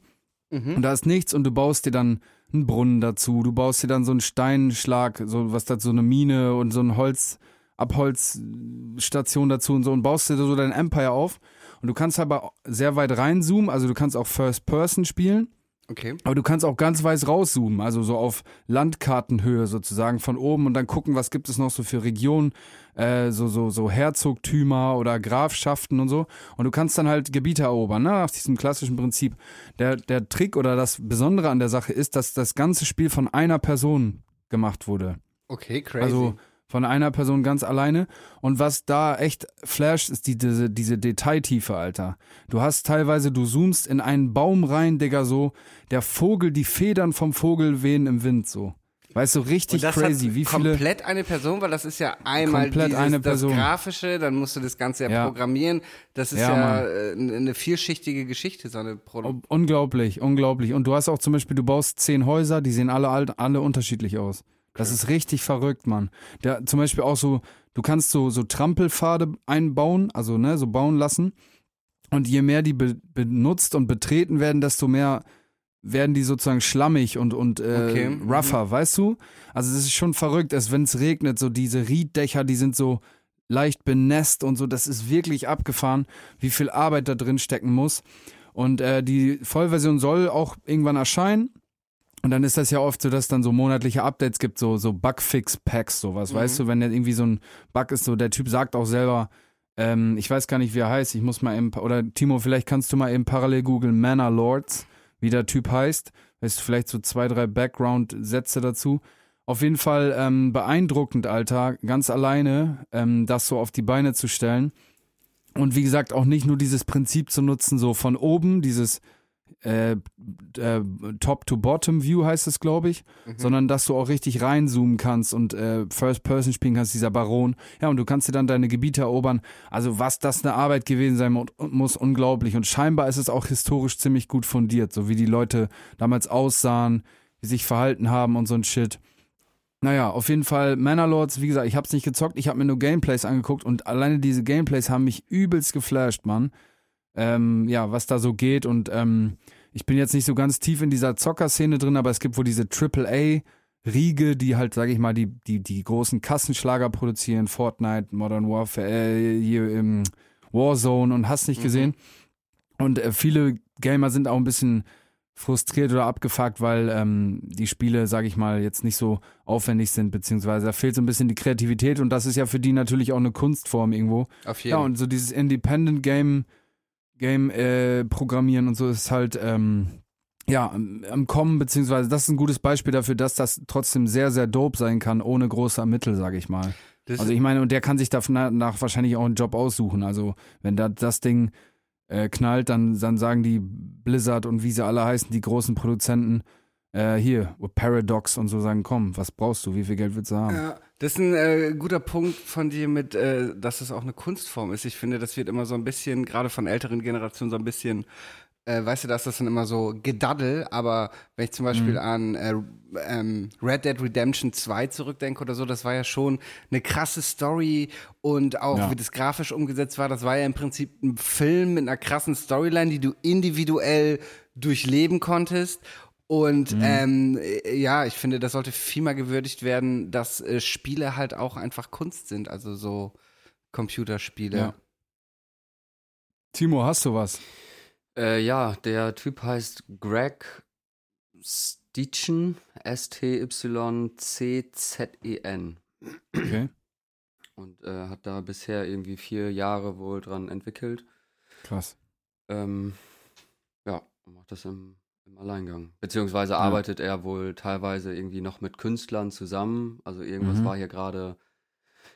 Speaker 2: Mhm.
Speaker 3: Und da ist nichts und du baust dir dann einen Brunnen dazu. Du baust dir dann so einen Steinschlag, so was dazu, so eine Mine und so ein Holz, Abholzstation dazu und so und baust dir so dein Empire auf. Und du kannst aber sehr weit reinzoomen, also du kannst auch First Person spielen.
Speaker 2: Okay.
Speaker 3: Aber du kannst auch ganz weiß rauszoomen, also so auf Landkartenhöhe sozusagen von oben und dann gucken, was gibt es noch so für Regionen, äh, so, so, so Herzogtümer oder Grafschaften und so. Und du kannst dann halt Gebiete erobern, ne? nach diesem klassischen Prinzip. Der, der Trick oder das Besondere an der Sache ist, dass das ganze Spiel von einer Person gemacht wurde.
Speaker 2: Okay, crazy.
Speaker 3: Also von einer Person ganz alleine. Und was da echt flasht, ist die, diese, diese Detailtiefe, Alter. Du hast teilweise, du zoomst in einen Baum rein, Digga, so. Der Vogel, die Federn vom Vogel wehen im Wind, so. Weißt du, richtig
Speaker 2: das
Speaker 3: crazy. Wie viele.
Speaker 2: komplett eine Person, weil das ist ja einmal dieses,
Speaker 3: eine
Speaker 2: das
Speaker 3: Person.
Speaker 2: Grafische, dann musst du das Ganze ja,
Speaker 3: Ja.
Speaker 2: programmieren. Das ist
Speaker 3: Ja,
Speaker 2: ja, äh, eine vielschichtige Geschichte, so eine Produktion.
Speaker 3: Un- Unglaublich, unglaublich. Und du hast auch zum Beispiel, du baust zehn Häuser, die sehen alle, alle unterschiedlich aus. Das ist richtig verrückt, Mann. Der, zum Beispiel auch so, du kannst so, so Trampelpfade einbauen, also ne, so bauen lassen. Und je mehr die be benutzt und betreten werden, desto mehr werden die sozusagen schlammig und, und äh,
Speaker 2: Okay, mhm.
Speaker 3: rougher, weißt du? Also das ist schon verrückt, dass wenn es regnet, so diese Rieddächer, die sind so leicht benässt und so, das ist wirklich abgefahren, wie viel Arbeit da drin stecken muss. Und äh, die Vollversion soll auch irgendwann erscheinen. Und dann ist das ja oft so, dass dann so monatliche Updates gibt, so, so Bugfix-Packs, sowas,
Speaker 2: Mhm.
Speaker 3: weißt du, wenn der irgendwie so ein Bug ist, so der Typ sagt auch selber, ähm, ich weiß gar nicht, wie er heißt, ich muss mal eben, oder Timo, vielleicht kannst du mal eben parallel googeln Manor Lords, wie der Typ heißt, weißt du, vielleicht so zwei, drei Background-Sätze dazu. Auf jeden Fall ähm, beeindruckend, Alter, ganz alleine ähm, das so auf die Beine zu stellen. Und wie gesagt, auch nicht nur dieses Prinzip zu nutzen, so von oben, dieses äh, äh, Top-to-Bottom-View heißt es, glaube ich, sondern dass du auch richtig reinzoomen kannst und äh, First-Person spielen kannst, dieser Baron. Ja, und du kannst dir dann deine Gebiete erobern. Also was das eine Arbeit gewesen sein mu- muss, unglaublich. Und scheinbar ist es auch historisch ziemlich gut fundiert, so wie die Leute damals aussahen, wie sich verhalten haben und so ein Shit. Naja, auf jeden Fall Manor-Lords, wie gesagt, ich hab's nicht gezockt, ich habe mir nur Gameplays angeguckt und alleine diese Gameplays haben mich übelst geflasht, Mann. Ähm, ja, was da so geht und ähm, ich bin jetzt nicht so ganz tief in dieser Zocker-Szene drin, aber es gibt wohl diese AAA-Riege, die halt, sage ich mal, die, die, die großen Kassenschlager produzieren, Fortnite, Modern Warfare, äh, hier im Warzone und hast nicht gesehen. Und äh, viele Gamer sind auch ein bisschen frustriert oder abgefuckt, weil ähm, die Spiele, sage ich mal, jetzt nicht so aufwendig sind, beziehungsweise da fehlt so ein bisschen die Kreativität und das ist ja für die natürlich auch eine Kunstform irgendwo.
Speaker 2: Auf jeden
Speaker 3: Ja, und so dieses Independent Game, Game äh, Programmieren und so ist halt ähm, ja am, Kommen, beziehungsweise das ist ein gutes Beispiel dafür, dass das trotzdem sehr, sehr dope sein kann, ohne große Mittel, sage ich mal.
Speaker 2: Das
Speaker 3: Also ich meine, und der kann sich danach wahrscheinlich auch einen Job aussuchen. Also wenn da das Ding äh, knallt, dann, dann sagen die Blizzard und wie sie alle heißen, die großen Produzenten, äh, hier, Paradox und so sagen, komm, was brauchst du, wie viel Geld willst du haben?
Speaker 2: Ja, das ist ein äh, guter Punkt von dir mit, äh, dass es auch eine Kunstform ist. Ich finde, das wird immer so ein bisschen, gerade von älteren Generationen, so ein bisschen, äh, weißt du, dass das dann immer so Gedaddel, aber wenn ich zum Beispiel an äh, ähm, Red Dead Redemption 2 zurückdenke oder so, das war ja schon eine krasse Story und auch
Speaker 3: Ja.
Speaker 2: wie das grafisch umgesetzt war, das war ja im Prinzip ein Film mit einer krassen Storyline, die du individuell durchleben konntest. Und ähm, äh, ja, ich finde, das sollte viel mehr gewürdigt werden, dass äh, Spiele halt auch einfach Kunst sind, also so Computerspiele.
Speaker 3: Ja. Timo, hast du was?
Speaker 4: Äh, ja, der Typ heißt Greg Stitchen, S-T-Y-C-Z-E-N.
Speaker 3: Okay,
Speaker 4: Und äh, hat da bisher irgendwie vier Jahre wohl dran entwickelt.
Speaker 3: krass.
Speaker 4: Ähm, ja, macht das im, im Alleingang. Beziehungsweise arbeitet er wohl teilweise irgendwie noch mit Künstlern zusammen. Also irgendwas
Speaker 3: Mhm.
Speaker 4: war hier gerade.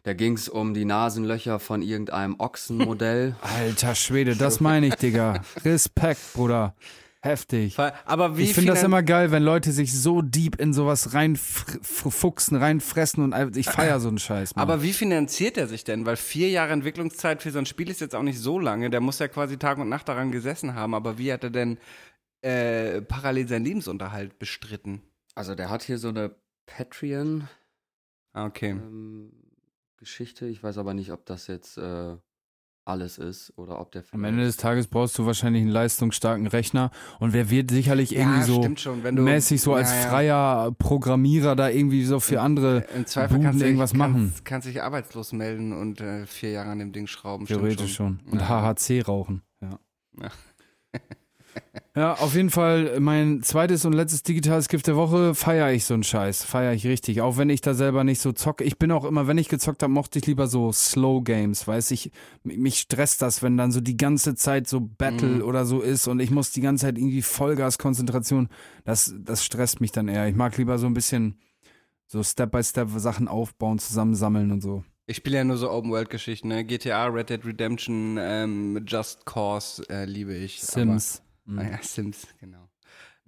Speaker 4: Da ging es um die Nasenlöcher von irgendeinem Ochsenmodell.
Speaker 3: Alter Schwede, das meine ich, Digga. Respekt, Bruder. Heftig.
Speaker 2: Aber wie
Speaker 3: ich finde das immer geil, wenn Leute sich so deep in sowas reinfuchsen, reinfressen und ich feier so einen Scheiß. Mann.
Speaker 2: Aber wie finanziert er sich denn? Weil vier Jahre Entwicklungszeit für so ein Spiel ist jetzt auch nicht so lange. Der muss ja quasi Tag und Nacht daran gesessen haben. Aber wie hat er denn äh, parallel seinen Lebensunterhalt bestritten?
Speaker 4: Also der hat hier so eine Patreon.
Speaker 2: Ah, Okay.
Speaker 4: ähm, Geschichte. Ich weiß aber nicht, ob das jetzt äh, alles ist oder ob der
Speaker 3: Am Ende des Tages brauchst du wahrscheinlich einen leistungsstarken Rechner und wer wird sicherlich irgendwie
Speaker 2: ja,
Speaker 3: so
Speaker 2: schon. Wenn du,
Speaker 3: mäßig so als
Speaker 2: Ja, ja.
Speaker 3: freier Programmierer da irgendwie so für andere
Speaker 2: Im Zweifel kannst
Speaker 3: irgendwas
Speaker 2: kannst,
Speaker 3: machen.
Speaker 2: Kannst dich arbeitslos melden und äh, vier Jahre an dem Ding schrauben.
Speaker 3: Theoretisch schon. Und
Speaker 2: Ja.
Speaker 3: HHC rauchen. Ja.
Speaker 2: Ja.
Speaker 3: auf jeden Fall mein zweites und letztes digitales Gift der Woche feiere ich so einen Scheiß. Feiere ich richtig. Auch wenn ich da selber nicht so zocke. Ich bin auch immer, wenn ich gezockt habe, mochte ich lieber so Slow Games. Weiß ich, mich stresst das, wenn dann so die ganze Zeit so Battle
Speaker 2: Mhm.
Speaker 3: oder so ist und ich muss die ganze Zeit irgendwie Vollgas-Konzentration. Das, das stresst mich dann eher. Ich mag lieber so ein bisschen so Step-by-Step Sachen aufbauen, zusammensammeln und so.
Speaker 2: Ich spiele ja nur so Open-World-Geschichten. Ne? GTA, Red Dead Redemption, ähm, Just Cause äh, liebe ich.
Speaker 3: Sims. Mhm.
Speaker 2: ja, Sims, genau.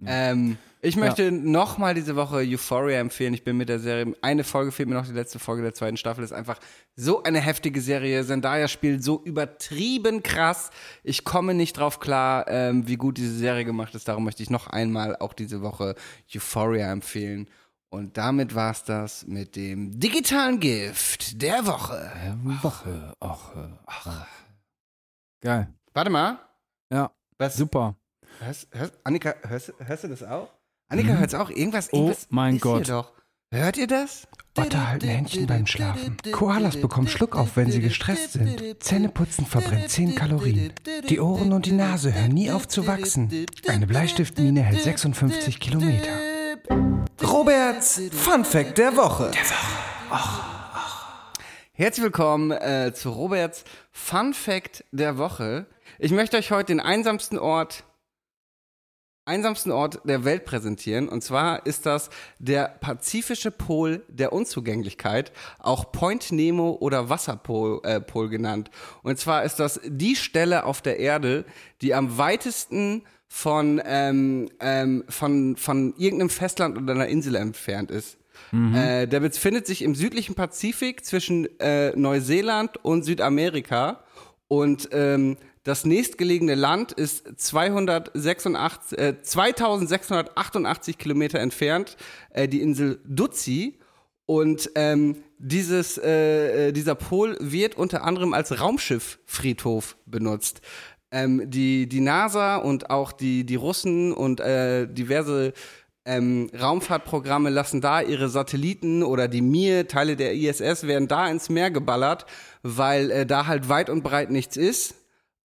Speaker 2: Ähm, ich möchte nochmal diese Woche Euphoria empfehlen. Ich bin mit der Serie, eine Folge fehlt mir noch, die letzte Folge der zweiten Staffel ist einfach so eine heftige Serie. Zendaya spielt so übertrieben krass. Ich komme nicht drauf klar, ähm, wie gut diese Serie gemacht ist. Darum möchte ich noch einmal auch diese Woche Euphoria empfehlen. Und damit war's das mit dem digitalen Gift der Woche.
Speaker 3: Woche. Ach, ach. Geil.
Speaker 2: Warte mal.
Speaker 3: Ja,
Speaker 2: Was?
Speaker 3: super.
Speaker 2: Hörst, hörst, Annika, hörst, hörst du das auch? Annika hört's auch? Irgendwas,
Speaker 3: Oh
Speaker 2: irgendwas
Speaker 3: mein
Speaker 2: ist
Speaker 3: Gott.
Speaker 2: Hört ihr das?
Speaker 5: Otter halten Händchen beim Schlafen. Koalas bekommen Schluck auf, wenn sie gestresst sind. Zähneputzen verbrennt 10 Kalorien. Die Ohren und die Nase hören nie auf zu wachsen. Eine Bleistiftmine hält 56 Kilometer.
Speaker 1: Roberts Fun Fact der Woche.
Speaker 2: Herzlich willkommen äh, zu Roberts Fun Fact der Woche. Ich möchte euch heute den einsamsten Ort, einsamsten Ort der Welt präsentieren. Und zwar ist das der pazifische Pol der Unzugänglichkeit, auch Point Nemo oder Wasserpol äh, Pol genannt. Und zwar ist das die Stelle auf der Erde, die am weitesten von, ähm, ähm, von, von irgendeinem Festland oder einer Insel entfernt ist. Äh, der befindet sich im südlichen Pazifik zwischen äh, Neuseeland und Südamerika. Und ähm, das nächstgelegene Land ist 286, äh, 2688 Kilometer entfernt, äh, die Insel Dutzi. Und ähm, dieses, äh, äh, dieser Pol wird unter anderem als Raumschifffriedhof benutzt. Ähm, die, die NASA und auch die, die Russen und äh, diverse ähm, Raumfahrtprogramme lassen da ihre Satelliten oder die Mir, Teile der ISS werden da ins Meer geballert, weil äh, da halt weit und breit nichts ist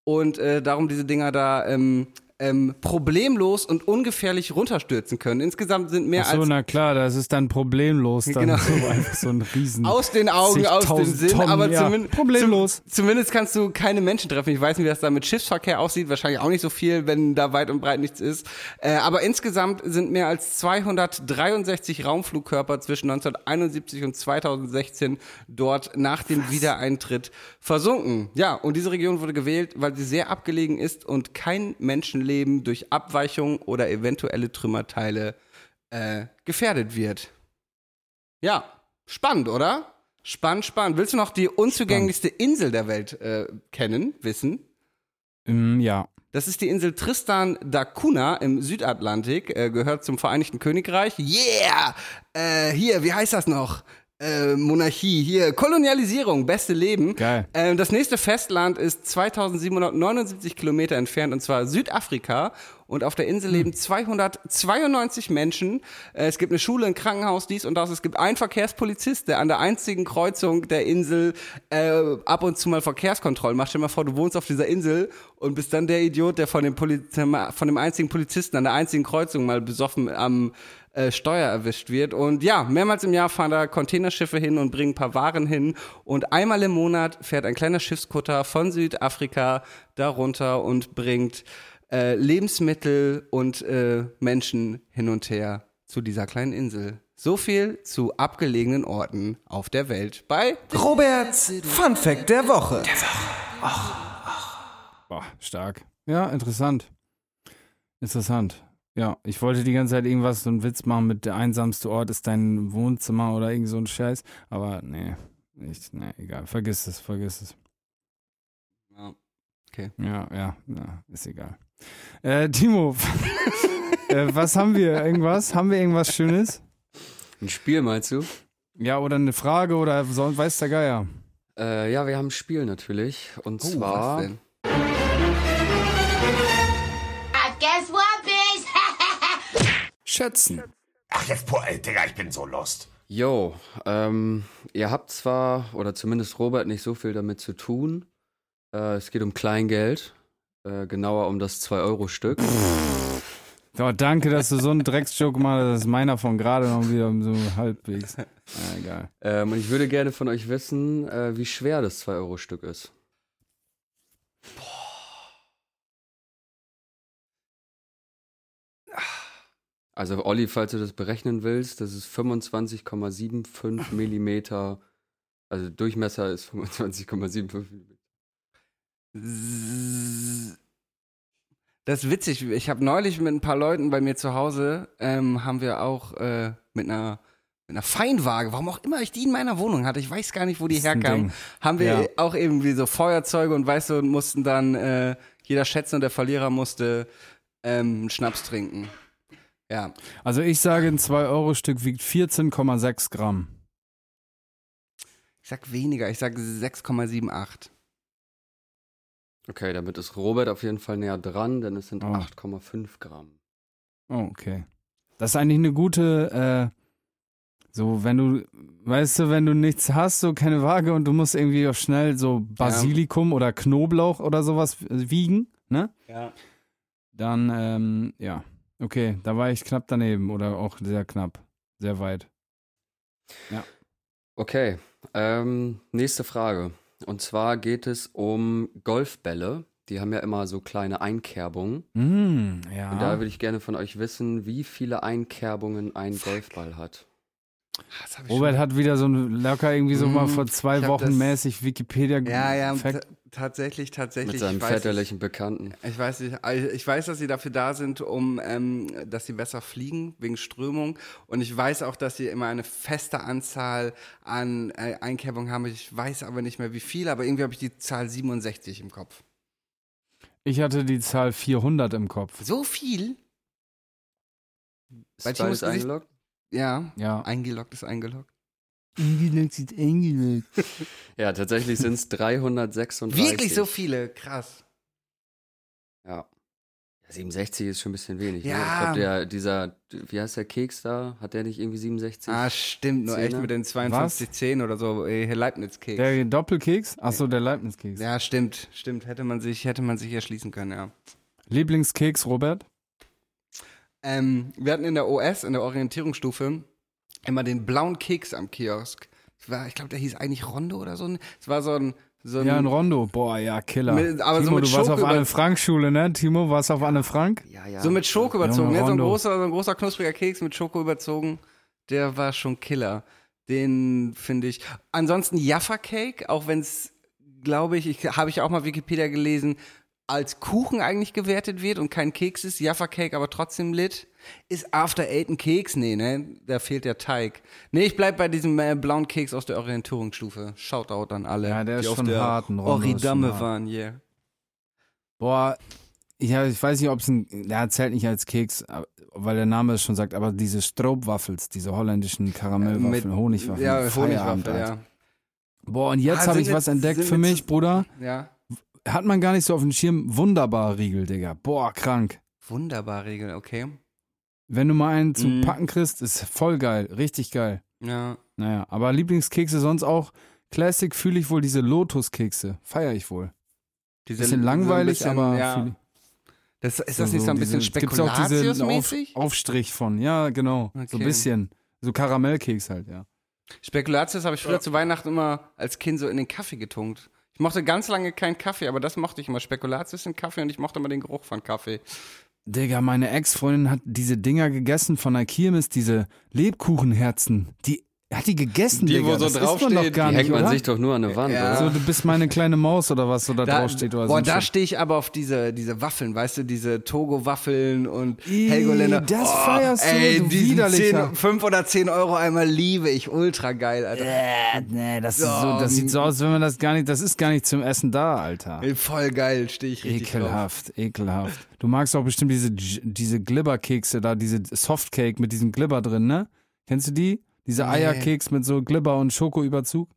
Speaker 2: und äh, darum diese Dinger da ähm, ähm, problemlos und ungefährlich runterstürzen können. Insgesamt sind mehr
Speaker 3: Ach so,
Speaker 2: als
Speaker 3: na klar, das ist dann problemlos. Dann
Speaker 2: Genau.
Speaker 3: so so ein Riesen.
Speaker 2: aus den Augen, aus dem Sinn,
Speaker 3: Tonnen,
Speaker 2: aber
Speaker 3: ja.
Speaker 2: zumindest,
Speaker 3: Problemlos.
Speaker 2: Zum, zumindest kannst du keine Menschen treffen. Ich weiß nicht, wie das da mit Schiffsverkehr aussieht. Wahrscheinlich auch nicht so viel, wenn da weit und breit nichts ist. Äh, aber insgesamt sind mehr als 263 Raumflugkörper zwischen 1971 und 2016 dort nach dem Wiedereintritt versunken. Ja, und diese Region wurde gewählt, weil sie sehr abgelegen ist und kein Menschenleben durch Abweichung oder eventuelle Trümmerteile äh, gefährdet wird. Ja, spannend, oder? Spannend, spannend. Willst du noch die unzugänglichste Insel der Welt äh, kennen, wissen?
Speaker 3: Ähm, ja.
Speaker 2: Das ist die Insel Tristan da Cunha im Südatlantik, äh, gehört zum Vereinigten Königreich. Yeah! Äh, hier, wie heißt das noch? Äh, Monarchie, hier, Kolonialisierung, beste Leben.
Speaker 3: Geil.
Speaker 2: Ähm, das nächste Festland ist 2779 Kilometer entfernt und zwar Südafrika. Und auf der Insel leben 292 Menschen. Äh, es gibt eine Schule, ein Krankenhaus, dies und das. Es gibt einen Verkehrspolizist, der an der einzigen Kreuzung der Insel äh, ab und zu mal Verkehrskontrollen macht. Stell dir mal vor, du wohnst auf dieser Insel und bist dann der Idiot, der von dem, Poliz von dem einzigen Polizisten an der einzigen Kreuzung mal besoffen am äh, Steuer erwischt wird. Und ja, mehrmals im Jahr fahren da Containerschiffe hin und bringen ein paar Waren hin. Und einmal im Monat fährt ein kleiner Schiffskutter von Südafrika darunter und bringt äh, Lebensmittel und äh, Menschen hin und her zu dieser kleinen Insel. So viel zu abgelegenen Orten auf der Welt bei
Speaker 1: Roberts Fun Fact der Woche.
Speaker 3: Boah, stark. Ja, interessant. Interessant. Ja, ich wollte die ganze Zeit irgendwas, so einen Witz machen mit der einsamste Ort ist dein Wohnzimmer oder irgend so ein Scheiß. Aber nee, nicht, nee, egal. Vergiss es, vergiss es.
Speaker 2: Ja, okay.
Speaker 3: Ja, ja, ja, ist egal. Äh, Timo, äh, was haben wir? Irgendwas? Haben wir irgendwas Schönes?
Speaker 4: Ein Spiel meinst du?
Speaker 3: Ja, oder eine Frage oder so, weiß der Geier.
Speaker 4: Äh, ja, wir haben ein Spiel natürlich. Und
Speaker 2: Oh,
Speaker 4: zwar.
Speaker 2: was denn?
Speaker 6: Guess what, bitch?
Speaker 3: Schätzen.
Speaker 7: Ach, jetzt, boah, ey, Digga, ich bin so lost.
Speaker 4: Jo, ähm, ihr habt zwar, oder zumindest Robert, nicht so viel damit zu tun. Äh, es geht um Kleingeld. Äh, genauer um das 2-Euro-Stück.
Speaker 3: Ja, danke, dass du so einen Drecksjoke machst. Das ist meiner von gerade noch wieder so halbwegs. Ja, egal.
Speaker 4: Ähm, und ich würde gerne von euch wissen, äh, wie schwer das 2-Euro-Stück ist. Also Olli, falls du das berechnen willst, das ist 25,75 Millimeter. Also Durchmesser ist 25,75 Millimeter.
Speaker 2: Das ist witzig. Ich habe neulich mit ein paar Leuten bei mir zu Hause, ähm, haben wir auch äh, mit einer mit einer Feinwaage, warum auch immer ich die in meiner Wohnung hatte, ich weiß gar nicht, wo die herkam, haben wir
Speaker 3: Ja.
Speaker 2: auch irgendwie so Feuerzeuge und weißt du, und mussten dann äh, jeder schätzen und der Verlierer musste ähm, einen Schnaps trinken. Ja.
Speaker 3: Also ich sage, ein 2-Euro-Stück wiegt 14,6 Gramm.
Speaker 2: Ich sag weniger, ich sag 6,78.
Speaker 4: Okay, damit ist Robert auf jeden Fall näher dran, denn es sind
Speaker 3: Oh.
Speaker 4: 8,5 Gramm.
Speaker 3: Oh, okay. Das ist eigentlich eine gute, äh, so, wenn du, weißt du, wenn du nichts hast, so keine Waage und du musst irgendwie auch schnell so Basilikum oder Knoblauch oder sowas wiegen, ne?
Speaker 2: Ja.
Speaker 3: Dann, ähm, ja. Okay, da war ich knapp daneben oder auch sehr knapp. Sehr weit.
Speaker 4: Okay, ähm, nächste Frage. Und zwar geht es um Golfbälle. Die haben ja immer so kleine Einkerbungen.
Speaker 3: Mm, ja.
Speaker 4: Und da würde ich gerne von euch wissen, wie viele Einkerbungen ein Golfball hat.
Speaker 2: Ich
Speaker 3: Robert hat wieder so ein locker irgendwie so
Speaker 2: Mhm.
Speaker 3: mal vor zwei Wochen
Speaker 2: das-
Speaker 3: mäßig Wikipedia
Speaker 2: Ja, ja,
Speaker 3: Fact.
Speaker 2: Ta- Tatsächlich, tatsächlich.
Speaker 4: Mit seinem
Speaker 2: ich weiß nicht.
Speaker 4: väterlichen Bekannten.
Speaker 2: Ich weiß nicht, also ich weiß, dass sie dafür da sind, um, ähm, dass sie besser fliegen, wegen Strömung. Und ich weiß auch, dass sie immer eine feste Anzahl an äh, Einkerbungen haben. Ich weiß aber nicht mehr wie viel, aber irgendwie habe ich die Zahl 67 im Kopf.
Speaker 3: Ich hatte die Zahl 400 im Kopf.
Speaker 2: So viel? Bei
Speaker 4: Ist beides eingeloggt?
Speaker 2: Ja.
Speaker 3: Ja.
Speaker 2: Eingeloggt ist eingeloggt.
Speaker 4: Ja, tatsächlich sind es 336.
Speaker 2: Wirklich so viele? Krass.
Speaker 4: Ja. Ja, 67 ist schon ein bisschen wenig. Ne?
Speaker 2: Ja.
Speaker 4: Ich glaube, der, dieser, wie heißt der Keks da? Hat der nicht irgendwie 67?
Speaker 2: Ah, stimmt, nur echt
Speaker 4: Zehner?
Speaker 2: mit den 5210 oder so, äh, Leibniz-Keks.
Speaker 3: Der Doppelkeks? Achso, der Leibniz-Keks.
Speaker 2: Ja, stimmt, stimmt. Hätte man sich, hätte man sich erschließen können, ja.
Speaker 3: Lieblingskeks, Robert?
Speaker 2: Ähm, wir hatten in der OS, in der Orientierungsstufe, immer den blauen Keks am Kiosk. War, ich glaube, der hieß eigentlich Rondo oder so. Es war so ein, so ein
Speaker 3: Ja, ein Rondo. Boah, ja, Killer.
Speaker 2: Mit- aber so
Speaker 3: Timo,
Speaker 2: mit
Speaker 3: du warst auf
Speaker 2: über-
Speaker 3: Anne-Frank-Schule, ne? Timo, warst auf Anne-Frank?
Speaker 4: ja, ja.
Speaker 2: so mit Schoko überzogen.
Speaker 3: Junge,
Speaker 2: Ne? So, ein großer, so ein großer knuspriger Keks mit Schoko überzogen. Der war schon Killer. Den finde ich. Ansonsten Jaffa Cake, auch wenn es, glaube ich, ich habe ich auch mal Wikipedia gelesen, als Kuchen eigentlich gewertet wird und kein Keks ist. Jaffa Cake aber trotzdem lit. Ist After Eight ein Keks? Nee, ne? Da fehlt der Teig. Nee, ich bleib bei diesem äh, blauen Keks aus der Orientierungsstufe. Shoutout an alle,
Speaker 3: Ja, der
Speaker 2: die
Speaker 3: ist
Speaker 2: auf
Speaker 3: schon
Speaker 2: der
Speaker 3: hart, hart.
Speaker 2: waren, yeah.
Speaker 3: Boah, ja, ich weiß nicht, ob es ein, der zählt nicht als Keks, weil der Name es schon sagt, aber diese Stroopwaffels, diese holländischen Karamellwaffeln,
Speaker 2: Mit-
Speaker 3: Honigwaffeln.
Speaker 2: Ja,
Speaker 3: Feierabend,
Speaker 2: Honigwaffel,
Speaker 3: Alter.
Speaker 2: ja.
Speaker 3: Boah, und jetzt
Speaker 2: Ah,
Speaker 3: habe ich was entdeckt für mich, Bruder.
Speaker 2: Ja,
Speaker 3: Hat man gar nicht so auf dem Schirm. Wunderbar Riegel, Digga. Boah, krank.
Speaker 2: wunderbar Regel, okay.
Speaker 3: Wenn du mal einen zum
Speaker 2: Mhm.
Speaker 3: Packen kriegst, ist voll geil. Richtig geil.
Speaker 2: Ja.
Speaker 3: Naja, aber Lieblingskekse sonst auch. Classic fühle ich wohl diese Lotus-Kekse. Feier ich wohl.
Speaker 2: Diese,
Speaker 3: Bisschen langweilig,
Speaker 2: so bisschen,
Speaker 3: aber
Speaker 2: ja. Das, ist das nicht so ein bisschen
Speaker 3: diesen Auf,
Speaker 2: Spekulatius-mäßig?
Speaker 3: Aufstrich von. Ja, genau. So ein
Speaker 2: Okay.
Speaker 3: bisschen. So Karamellkeks halt, ja.
Speaker 2: Spekulatius habe ich früher zu Weihnachten immer als Kind so in den Kaffee getunkt. Ich mochte ganz lange keinen Kaffee, aber das mochte ich immer. Spekulatius in Kaffee und ich mochte immer den Geruch von Kaffee.
Speaker 3: Digga, meine Ex-Freundin hat diese Dinger gegessen von der Kirmes, diese Lebkuchenherzen. Die hat die gegessen,
Speaker 2: Die,
Speaker 3: Digga.
Speaker 2: wo so draufsteht,
Speaker 4: Die
Speaker 3: nicht,
Speaker 4: hängt man
Speaker 3: oder?
Speaker 4: sich doch nur an eine Wand,
Speaker 2: Ja.
Speaker 3: So,
Speaker 4: oder?
Speaker 3: du bist meine kleine Maus oder was so da, drauf steht oder
Speaker 2: boah,
Speaker 3: so.
Speaker 2: da stehe ich aber auf diese, diese Waffeln, weißt du, diese Togo-Waffeln und Helgoländer.
Speaker 3: das
Speaker 2: oh,
Speaker 3: feierst du,
Speaker 2: ey,
Speaker 3: du Widerlicher.
Speaker 2: 10, 5 oder 10 Euro einmal liebe ich. Ultra geil, Alter.
Speaker 3: Äh, nee, das, ist so,
Speaker 2: Ja,
Speaker 3: das sieht so aus, wenn man das gar nicht, das ist gar nicht zum Essen da, Alter.
Speaker 2: Voll geil, stehe ich richtig drauf.
Speaker 3: Ekelhaft, ekelhaft. Du magst auch bestimmt diese, diese Glibberkekse da, diese Softcake mit diesem Glibber drin, ne? Kennst du die? Diese
Speaker 2: Nee.
Speaker 3: Eierkeks mit so Glibber und Schokoüberzug?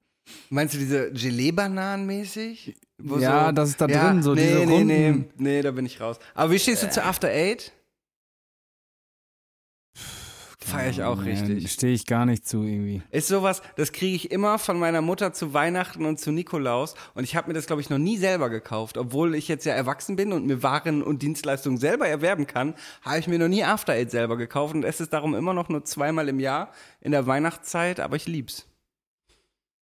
Speaker 2: Meinst du diese Gelee-Bananen mäßig?
Speaker 3: Ja, das ist da drin, so
Speaker 2: nee,
Speaker 3: diese
Speaker 2: nee, nee,
Speaker 3: runden-
Speaker 2: nee, da bin ich raus. Aber wie stehst du zu After Eight? Feier ich auch richtig.
Speaker 3: Stehe ich gar nicht zu irgendwie.
Speaker 2: Ist sowas, das kriege ich immer von meiner Mutter zu Weihnachten und zu Nikolaus. Und ich habe mir das, glaube ich, noch nie selber gekauft. Obwohl ich jetzt ja erwachsen bin und mir Waren und Dienstleistungen selber erwerben kann, habe ich mir noch nie After Eight selber gekauft. Und es ist darum immer noch nur zweimal im Jahr in der Weihnachtszeit. Aber ich lieb's.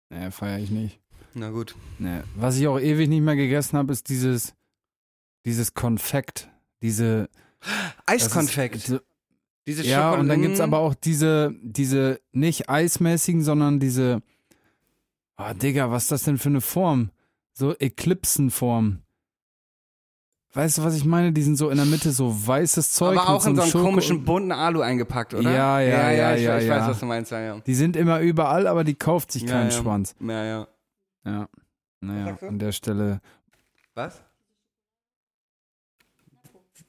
Speaker 3: Nee, feiere ich nicht.
Speaker 2: Na gut.
Speaker 3: Nee. Was ich auch ewig nicht mehr gegessen habe, ist dieses, dieses Konfekt. Diese.
Speaker 2: Eiskonfekt.
Speaker 3: ist
Speaker 2: Diese
Speaker 3: ja, und dann
Speaker 2: Schokoladen-
Speaker 3: gibt's aber auch diese, diese nicht eismäßigen, sondern diese. Ah, Digga, was ist das denn für eine Form? So Eklipsenform. Weißt du, was ich meine? Die sind so in der Mitte so weißes Zeug.
Speaker 2: aber auch
Speaker 3: mit
Speaker 2: in so
Speaker 3: einem Schoko-
Speaker 2: komischen bunten Alu eingepackt, oder?
Speaker 3: Ja, ja, ja,
Speaker 2: ich,
Speaker 3: ja,
Speaker 2: ich
Speaker 3: ja.
Speaker 2: weiß, was du meinst, ja, ja.
Speaker 3: Die sind immer überall, aber die kauft sich
Speaker 2: Ja,
Speaker 3: keinen
Speaker 2: ja.
Speaker 3: Schwanz.
Speaker 2: Ja, ja.
Speaker 3: Ja. Naja, an der Stelle.
Speaker 2: Was?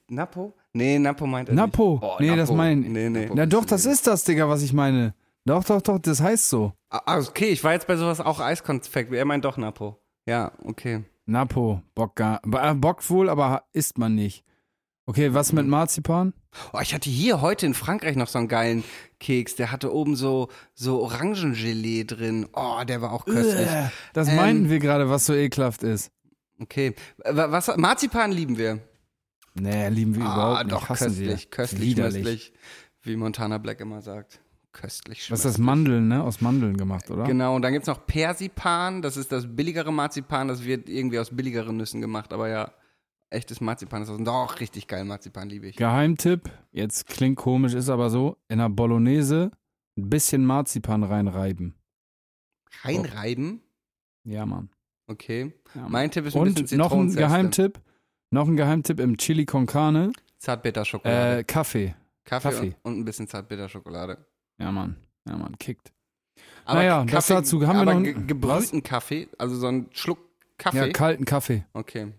Speaker 2: Napo? Nee, Napo meint er
Speaker 3: Napo.
Speaker 4: Oh,
Speaker 3: nee, das
Speaker 4: Napo.
Speaker 3: meine
Speaker 2: nicht. Nee, nee.
Speaker 3: Na doch, das ist das, Digga, was ich meine. Doch, doch, doch, das heißt so.
Speaker 2: Ah, okay, ich war jetzt bei sowas auch Eiskonfekt. Er meint doch Napo. Ja, okay.
Speaker 3: Napo, Bock gar. äh, Bock wohl, aber isst man nicht. Okay, was mit Marzipan?
Speaker 2: Oh, ich hatte hier heute in Frankreich noch so einen geilen Keks. Der hatte oben so, so Orangengelee drin. Oh, der war auch köstlich.
Speaker 3: Äh, Das
Speaker 2: Ähm,
Speaker 3: meinten wir gerade, was so ekelhaft ist.
Speaker 2: Okay. Wa- Was, Marzipan lieben wir.
Speaker 3: Nee, lieben wir
Speaker 2: Ah,
Speaker 3: überhaupt nicht.
Speaker 2: doch,
Speaker 3: Hassen
Speaker 2: köstlich,
Speaker 3: wir.
Speaker 2: köstlich, köstlich. Wie Montana Black immer sagt. Köstlich
Speaker 3: Was ist das?
Speaker 2: schmeckt.
Speaker 3: Mandeln, ne? Aus Mandeln gemacht, oder?
Speaker 2: Genau, und dann gibt's noch Persipan, das ist das billigere Marzipan, das wird irgendwie aus billigeren Nüssen gemacht, aber ja, echtes Marzipan ist aus. Doch, richtig geil, Marzipan liebe ich.
Speaker 3: Geheimtipp, jetzt klingt komisch, ist aber so, in der Bolognese ein bisschen Marzipan reinreiben.
Speaker 2: Reinreiben?
Speaker 3: Ja, Mann.
Speaker 2: Okay.
Speaker 3: Ja.
Speaker 2: Mein Tipp ist ein
Speaker 3: Und
Speaker 2: bisschen
Speaker 3: noch ein. Geheimtipp. Noch ein Geheimtipp im Chili con Carne.
Speaker 2: Zartbitterschokolade.
Speaker 3: Äh, Kaffee.
Speaker 2: Kaffee,
Speaker 3: Kaffee.
Speaker 2: Und, und ein bisschen Zartbitterschokolade.
Speaker 3: Ja, Mann. Ja, Mann, kickt.
Speaker 2: Aber
Speaker 3: Naja, das dazu. Haben wir
Speaker 2: aber
Speaker 3: noch ein-
Speaker 2: ge gebrühten Kaffee, also so ein Schluck Kaffee.
Speaker 3: Ja, kalten Kaffee.
Speaker 2: okay.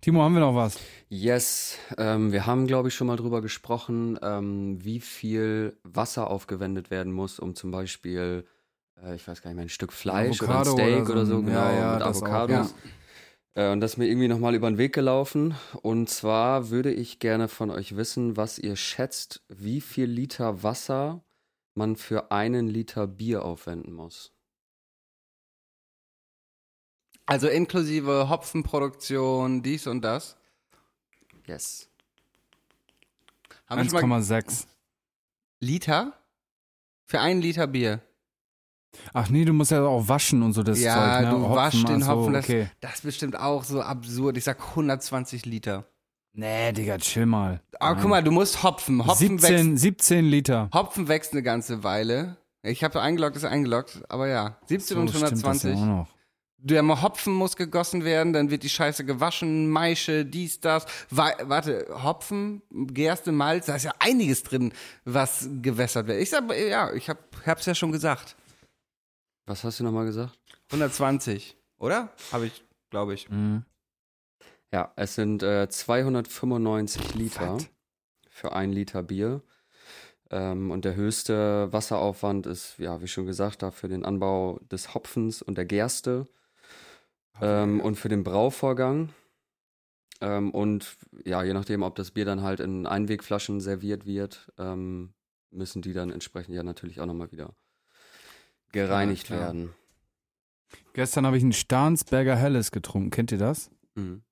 Speaker 3: Timo, haben wir noch was?
Speaker 4: Yes, ähm, wir haben, glaube ich, schon mal drüber gesprochen, ähm, wie viel Wasser aufgewendet werden muss, um zum Beispiel, äh, ich weiß gar nicht mehr, ein Stück Fleisch oder ein
Speaker 3: Avocado
Speaker 4: Steak
Speaker 3: oder
Speaker 4: oder
Speaker 3: so.
Speaker 4: so, genau,
Speaker 3: Ja, ja,
Speaker 4: mit
Speaker 3: das auch,
Speaker 4: Avocados. Äh, und das ist mir irgendwie nochmal über den Weg gelaufen. Und zwar würde ich gerne von euch wissen, was ihr schätzt, wie viel Liter Wasser man für einen Liter Bier aufwenden muss.
Speaker 2: Also inklusive Hopfenproduktion, dies und das.
Speaker 4: Yes.
Speaker 2: Haben wir schon mal
Speaker 3: 1,6.
Speaker 2: Liter? Für einen Liter Bier.
Speaker 3: Ach nee, du musst ja auch waschen und so das
Speaker 2: Ja,
Speaker 3: Zeug, ne?
Speaker 2: du waschst den
Speaker 3: ach so,
Speaker 2: Hopfen, das-
Speaker 3: Okay.
Speaker 2: Das ist bestimmt auch so absurd. Ich sag 120 Liter.
Speaker 3: Nee, Digga, chill mal.
Speaker 2: Aber
Speaker 3: Nein.
Speaker 2: guck mal, du musst Hopfen. Hopfen
Speaker 3: 17,
Speaker 2: wächst,
Speaker 3: 17 Liter.
Speaker 2: Hopfen wächst eine ganze Weile. Ich habe eingeloggt, ist eingeloggt, aber ja. 17 und
Speaker 3: So stimmt das
Speaker 2: 120.
Speaker 3: Ja auch noch.
Speaker 2: Der Hopfen muss gegossen werden, dann wird die Scheiße gewaschen, Maische, dies, das. Wa warte, Hopfen, Gerste, Malz, da ist ja einiges drin, was gewässert wird. Ich sag, ja, ich hab, hab's ja schon gesagt.
Speaker 4: Was hast du nochmal gesagt?
Speaker 2: 120, oder? Habe ich, glaube ich.
Speaker 3: Mhm.
Speaker 4: Ja, es sind äh, 295 Liter
Speaker 3: Was?
Speaker 4: für ein Liter Bier. Ähm, und der höchste Wasseraufwand ist, ja, wie schon gesagt, da für den Anbau des Hopfens und der Gerste ähm, und für den Brauvorgang. Ähm, und ja, je nachdem, ob das Bier dann halt in Einwegflaschen serviert wird, ähm, müssen die dann entsprechend ja natürlich auch nochmal wieder gereinigt
Speaker 2: klar.
Speaker 4: werden.
Speaker 3: Gestern habe ich einen Starnsberger Helles getrunken. Kennt ihr das?
Speaker 4: Mhm.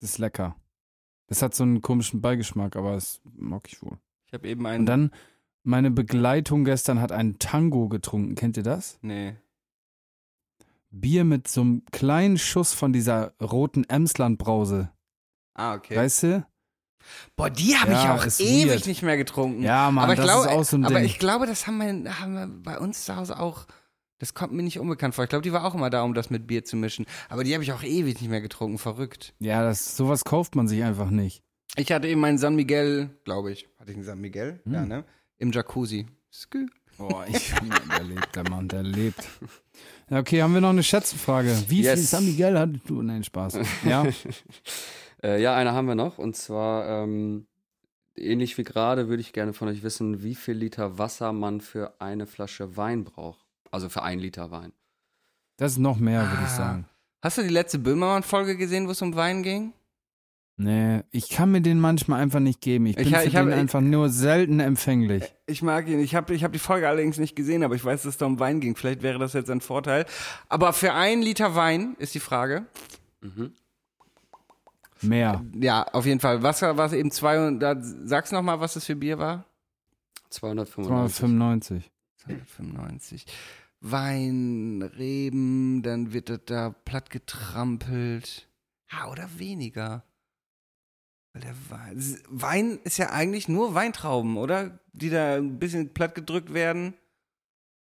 Speaker 3: Das ist lecker. Das hat so einen komischen Beigeschmack, aber es mag ich wohl.
Speaker 2: Ich habe eben
Speaker 3: Und
Speaker 2: einen.
Speaker 3: dann, meine Begleitung gestern hat einen Tango getrunken. Kennt ihr das?
Speaker 2: nee.
Speaker 3: Bier mit so einem kleinen Schuss von dieser roten Emsland-Brause.
Speaker 2: Ah, okay.
Speaker 3: Weißt du?
Speaker 2: Boah, die habe
Speaker 3: Ja,
Speaker 2: ich auch ewig
Speaker 3: weird.
Speaker 2: nicht mehr getrunken.
Speaker 3: Ja, Mann,
Speaker 2: aber ich
Speaker 3: das
Speaker 2: glaube,
Speaker 3: ist auch so ein
Speaker 2: aber
Speaker 3: Ding.
Speaker 2: ich glaube, das haben wir, haben wir bei uns zu Hause auch. Das kommt mir nicht unbekannt vor. Ich glaube, die war auch immer da, um das mit Bier zu mischen. Aber die habe ich auch ewig nicht mehr getrunken. Verrückt.
Speaker 3: ja, das, sowas kauft man sich einfach nicht.
Speaker 2: Ich hatte eben meinen San Miguel, glaube ich. Hatte ich einen San Miguel?
Speaker 3: Hm.
Speaker 2: Ja, ne? Im Jacuzzi. Skü.
Speaker 3: Boah, ich, der lebt, der Mann, der lebt. Ja, okay, haben wir noch eine Schätzfrage. Wie
Speaker 4: Yes.
Speaker 3: viel San Miguel hat du? Nein, Spaß. Ja,
Speaker 4: Äh, ja, eine haben wir noch. Und zwar, ähm, ähnlich wie gerade, würde ich gerne von euch wissen, wie viel Liter Wasser man für eine Flasche Wein braucht. Also für ein Liter Wein.
Speaker 3: das ist noch mehr, würde ich
Speaker 2: Ah.
Speaker 3: sagen.
Speaker 2: Hast du die letzte Böhmermann-Folge gesehen, wo es um Wein ging?
Speaker 3: Nee, ich kann mir den manchmal einfach nicht geben. Ich bin
Speaker 2: Ich
Speaker 3: für
Speaker 2: ich hab-
Speaker 3: den
Speaker 2: ich-
Speaker 3: einfach nur selten empfänglich.
Speaker 2: Ich mag ihn. Ich habe ich hab die Folge allerdings nicht gesehen, aber ich weiß, dass es da um Wein ging. Vielleicht wäre das jetzt ein Vorteil. Aber für einen Liter Wein ist die Frage.
Speaker 4: Mhm.
Speaker 3: Mehr.
Speaker 2: Ja, auf jeden Fall. Wasser war es eben 200. Sag's noch mal, was das für Bier war.
Speaker 4: 295.
Speaker 3: 295.
Speaker 2: 295. Wein, Reben, dann wird das da platt getrampelt. Ja, oder weniger. Weil der Wein, Wein ist ja eigentlich nur Weintrauben, oder? Die da ein bisschen platt gedrückt werden.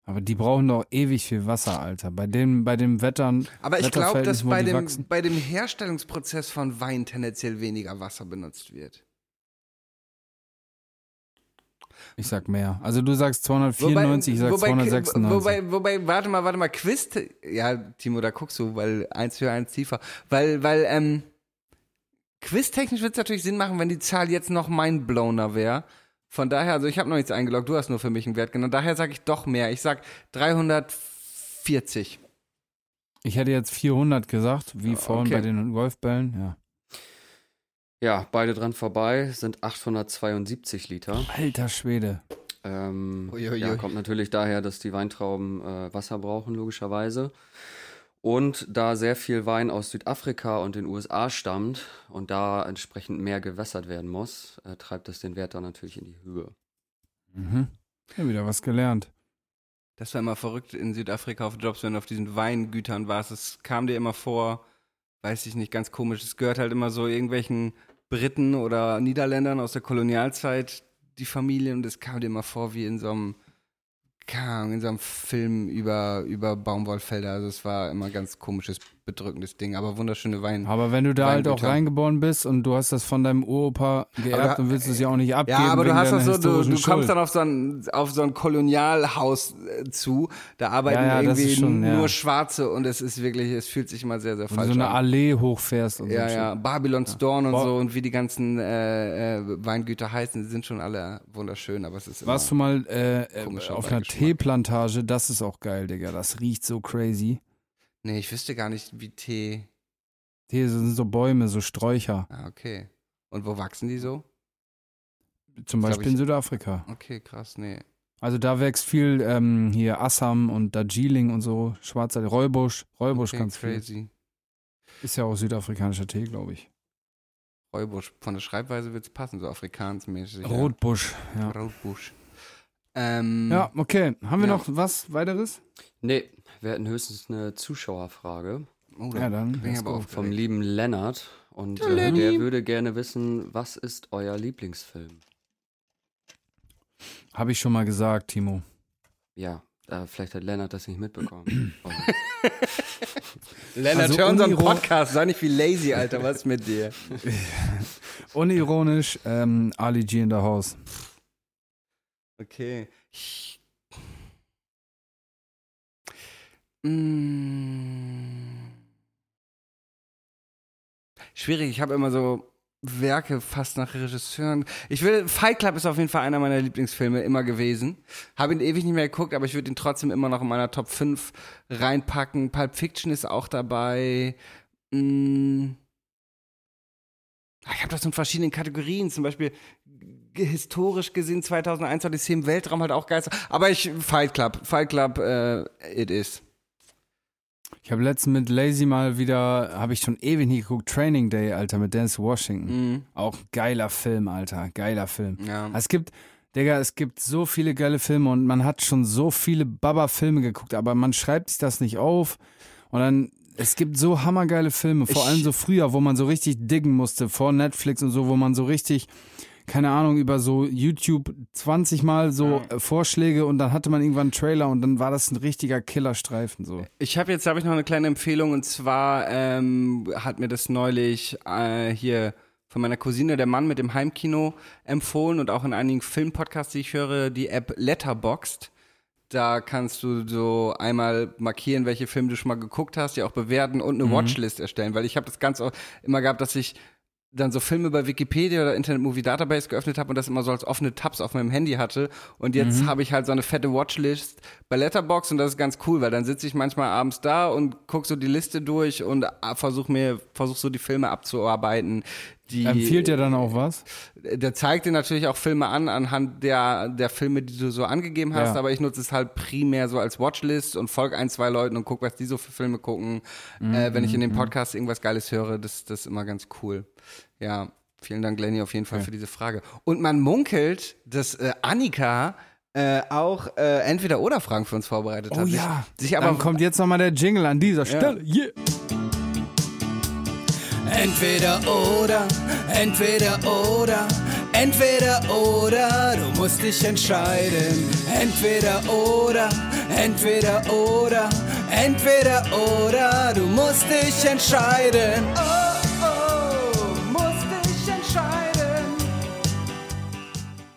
Speaker 3: Aber die brauchen doch ewig viel Wasser, Alter. Bei dem, bei dem Wettern.
Speaker 2: Aber ich glaube, dass bei dem,
Speaker 3: wachsen.
Speaker 2: bei dem Herstellungsprozess von Wein tendenziell weniger Wasser benutzt wird.
Speaker 3: Ich sag mehr. Also du sagst 294, ich sag 296.
Speaker 2: Wobei, wobei, warte mal, warte mal, Quiz. Ja, Timo, da guckst du, weil eins für eins tiefer. Weil, weil, ähm, quiztechnisch wird es natürlich Sinn machen, wenn die Zahl jetzt noch mindblowner wäre. Von daher, also ich habe noch nichts eingeloggt, du hast nur für mich einen Wert genannt. Daher sage ich doch mehr. Ich sag 340.
Speaker 3: ich hätte jetzt 400 gesagt, wie vorhin
Speaker 2: okay.
Speaker 3: bei den Golfbällen. Ja.
Speaker 4: Ja, beide dran vorbei, sind 872 Liter.
Speaker 3: Alter Schwede.
Speaker 4: Ähm, ja, kommt natürlich daher, dass die Weintrauben äh, Wasser brauchen, logischerweise. Und da sehr viel Wein aus Südafrika und den USA stammt und da entsprechend mehr gewässert werden muss, äh, treibt das den Wert dann natürlich in die Höhe.
Speaker 3: Mhm. Ja, wieder was gelernt.
Speaker 2: Das war immer verrückt in Südafrika auf Jobs, wenn du auf diesen Weingütern warst. Es kam dir immer vor, weiß ich nicht, ganz komisch. Es gehört halt immer so irgendwelchen Briten oder Niederländern aus der Kolonialzeit, die Familien, und es kam dir immer vor wie in so einem in so einem Film über, über Baumwollfelder. Also es war immer ein ganz komisches, bedrückendes Ding, aber wunderschöne Wein.
Speaker 3: Aber wenn du da halt auch reingeboren bist und du hast das von deinem Uropa geerbt und willst es ja auch nicht abgeben.
Speaker 2: Ja, aber du hast das so, du, du kommst
Speaker 3: Schuld.
Speaker 2: dann auf so ein, auf so ein Kolonialhaus äh, zu, da arbeiten
Speaker 3: Ja, ja,
Speaker 2: irgendwie
Speaker 3: schon, ja.
Speaker 2: nur Schwarze und es ist wirklich, es fühlt sich immer sehr, sehr
Speaker 3: Wenn du
Speaker 2: falsch
Speaker 3: so eine
Speaker 2: an.
Speaker 3: Allee hochfährst und
Speaker 2: Ja,
Speaker 3: so.
Speaker 2: ja, Babylon's Dawn und
Speaker 3: Boah.
Speaker 2: so und wie die ganzen äh, äh, Weingüter heißen, die sind schon alle wunderschön, aber es ist
Speaker 3: Warst du mal äh, äh, auf einer. Teeplantage? Das ist auch geil, Digga. Das riecht so crazy.
Speaker 2: Nee, ich wüsste gar nicht, wie Tee.
Speaker 3: Tee sind so Bäume, so Sträucher.
Speaker 2: Ah, okay. Und wo wachsen die so?
Speaker 3: Zum
Speaker 2: Glaub
Speaker 3: Beispiel
Speaker 2: ich-
Speaker 3: in Südafrika.
Speaker 2: Okay, krass, nee.
Speaker 3: Also da wächst viel ähm, hier Assam und Darjeeling und so. Schwarzer Räubusch. Räubusch
Speaker 2: okay,
Speaker 3: ganz viel.
Speaker 2: crazy.
Speaker 3: Ist ja auch südafrikanischer Tee, glaube ich.
Speaker 2: Räubusch. Von der Schreibweise wird es passen, so afrikansmäßig. ja.
Speaker 3: Rotbusch, ja.
Speaker 2: Rotbusch. Ähm,
Speaker 3: Ja, okay. Haben wir
Speaker 2: Ja.
Speaker 3: noch was weiteres?
Speaker 4: Nee, wir hätten höchstens eine Zuschauerfrage
Speaker 2: oh,
Speaker 3: Ja, dann.
Speaker 2: bin ich aber aufgeregt.
Speaker 4: vom lieben Lennart. Und äh, der würde gerne wissen, was ist euer Lieblingsfilm?
Speaker 3: Habe ich schon mal gesagt, Timo.
Speaker 4: Ja, äh, vielleicht hat Lennart das nicht mitbekommen. Aber
Speaker 2: Lennart,
Speaker 3: Also
Speaker 2: hör unseren Podcast. Sei nicht wie lazy, Alter. Was ist mit dir?
Speaker 3: Unironisch, ähm, Ali G in the House.
Speaker 2: Okay. Mm. Schwierig, ich habe immer so Werke fast nach Regisseuren. Ich will, Fight Club ist auf jeden Fall einer meiner Lieblingsfilme immer gewesen. Habe ihn ewig nicht mehr geguckt, aber ich würde ihn trotzdem immer noch in meiner Top 5 reinpacken. Pulp Fiction ist auch dabei. Mm. Ah, Ich habe das in verschiedenen Kategorien, zum Beispiel historisch gesehen 2001 Odyssee im Weltraum halt auch geil. Aber ich, Fight Club, Fight Club, äh, it is.
Speaker 3: Ich habe letztens mit Lazy mal wieder, habe ich schon ewig nie geguckt, Training Day, Alter, mit Dennis Washington.
Speaker 2: Mhm.
Speaker 3: Auch geiler Film, Alter. Geiler Film.
Speaker 2: Ja.
Speaker 3: Es gibt, Digga, es gibt so viele geile Filme und man hat schon so viele Baba-Filme geguckt, aber man schreibt sich das nicht auf. Und dann, es gibt so hammergeile Filme, vor
Speaker 2: Ich-
Speaker 3: allem so früher, wo man so richtig diggen musste, vor Netflix und so, wo man so richtig, keine Ahnung, über so YouTube 20 Mal so äh, Vorschläge und dann hatte man irgendwann einen Trailer und dann war das ein richtiger Killerstreifen so.
Speaker 2: Ich habe jetzt habe ich noch eine kleine Empfehlung und zwar ähm, hat mir das neulich äh, hier von meiner Cousine der Mann mit dem Heimkino empfohlen und auch in einigen Filmpodcasts, die ich höre, die App Letterboxd. Da kannst du so einmal markieren, welche Filme du schon mal geguckt hast, die auch bewerten und eine Watchlist erstellen, weil ich habe das ganz immer gehabt, dass ich dann so Filme bei Wikipedia oder Internet Movie Database geöffnet habe und das immer so als offene Tabs auf meinem Handy hatte. Und jetzt habe ich halt so eine fette Watchlist bei Letterbox und das ist ganz cool, weil dann sitze ich manchmal abends da und gucke so die Liste durch und versuche mir, versuche so die Filme abzuarbeiten. Die,
Speaker 3: Empfiehlt dir dann auch was?
Speaker 2: der zeigt dir natürlich auch Filme an, anhand der, der Filme, die du so angegeben hast,
Speaker 3: Ja.
Speaker 2: aber ich nutze es halt primär so als Watchlist und folge ein, zwei Leuten und gucke, was die so für Filme gucken. äh, wenn ich in dem Podcast irgendwas Geiles höre, das, das ist immer ganz cool. Ja, vielen Dank, Lenny, auf jeden Fall für diese Frage. Und man munkelt, dass äh, Annika äh, auch äh, entweder oder Fragen für uns vorbereitet
Speaker 3: Oh
Speaker 2: hat.
Speaker 3: ja,
Speaker 2: Sich, sich aber
Speaker 3: dann kommt jetzt nochmal der Jingle an dieser Stelle. Yeah.
Speaker 8: Entweder oder, entweder oder, entweder oder, du musst dich entscheiden. Entweder oder, entweder oder, entweder oder, du musst dich entscheiden. Oh,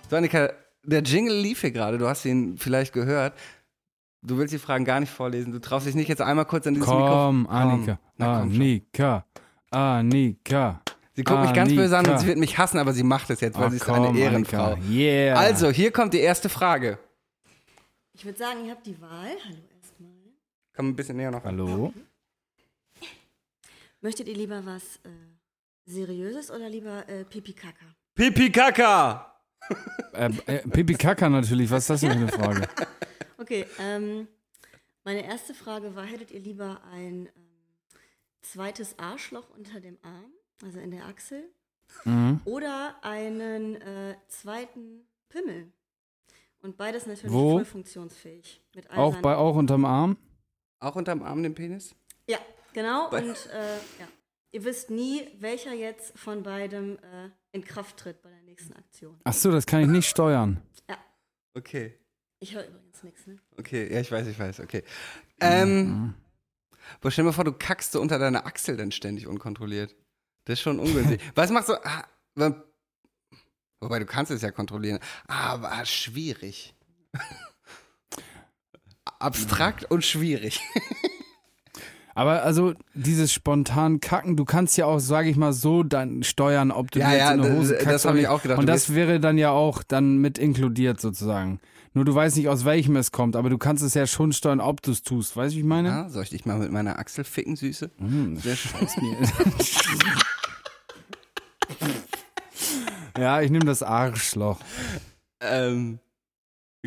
Speaker 2: So, Annika, der Jingle lief hier gerade, du hast ihn vielleicht gehört. Du willst die Fragen gar nicht vorlesen. Du traust dich nicht jetzt einmal kurz an dieses
Speaker 3: Komm,
Speaker 2: Mikrofon.
Speaker 3: Annika.
Speaker 2: Na, komm.
Speaker 3: Annika. Annika.
Speaker 2: Sie guckt mich ganz böse an und
Speaker 3: Annika.
Speaker 2: sie wird mich hassen, aber sie macht es jetzt, weil
Speaker 3: Ach,
Speaker 2: sie ist
Speaker 3: komm,
Speaker 2: eine Ehrenfrau.
Speaker 3: Annika. Yeah.
Speaker 2: Also, hier kommt die erste Frage.
Speaker 9: Ich würde sagen, ihr habt die Wahl. Hallo erstmal.
Speaker 2: Komm ein bisschen näher noch.
Speaker 3: Hallo?
Speaker 9: Möchtet ihr lieber was äh, Seriöses oder lieber äh, Pipi Kaka?
Speaker 2: Pipi Kaka!
Speaker 3: Äh, äh, Pipi Kaka natürlich, was ist das denn für eine Frage?
Speaker 9: Okay, ähm, meine erste Frage war, hättet ihr lieber ein ähm, zweites Arschloch unter dem Arm, also in der Achsel,
Speaker 3: Mhm.
Speaker 9: oder einen äh, zweiten Pimmel? Und beides natürlich
Speaker 3: Wo?
Speaker 9: voll funktionsfähig. Mit all
Speaker 3: Auch, bei, auch unterm Arm?
Speaker 2: Auch unterm Arm den Penis?
Speaker 9: Ja, genau. Und äh, ja. ihr wisst nie, welcher jetzt von beidem äh, in Kraft tritt bei der nächsten Aktion.
Speaker 3: Ach so, das kann ich nicht steuern.
Speaker 2: Okay.
Speaker 9: Ich höre übrigens nichts, ne?
Speaker 2: Okay, ja, ich weiß, ich weiß, okay. Ähm, aber stell dir mal vor, du kackst so unter deiner Achsel dann ständig unkontrolliert. Das ist schon ungünstig. Was machst du? Ah, wa- wobei, du kannst es ja kontrollieren. Aber schwierig. Abstrakt und schwierig.
Speaker 3: Aber also dieses spontan Kacken, du kannst ja auch, sage ich mal, so dann steuern, ob du
Speaker 2: Ja,
Speaker 3: jetzt
Speaker 2: ja,
Speaker 3: in eine Hose kackst
Speaker 2: das hab
Speaker 3: oder
Speaker 2: ich auch gedacht.
Speaker 3: Und das wäre dann ja auch dann mit inkludiert sozusagen. Nur du weißt nicht, aus welchem es kommt, aber du kannst es ja schon steuern, ob du es tust. Weißt du, wie ich meine?
Speaker 2: Ja, soll ich dich mal mit meiner Achsel ficken, Süße?
Speaker 3: Hm,
Speaker 2: Sehr schön.
Speaker 3: scheiß mir. ja, ich nehme das Arschloch.
Speaker 2: Ähm,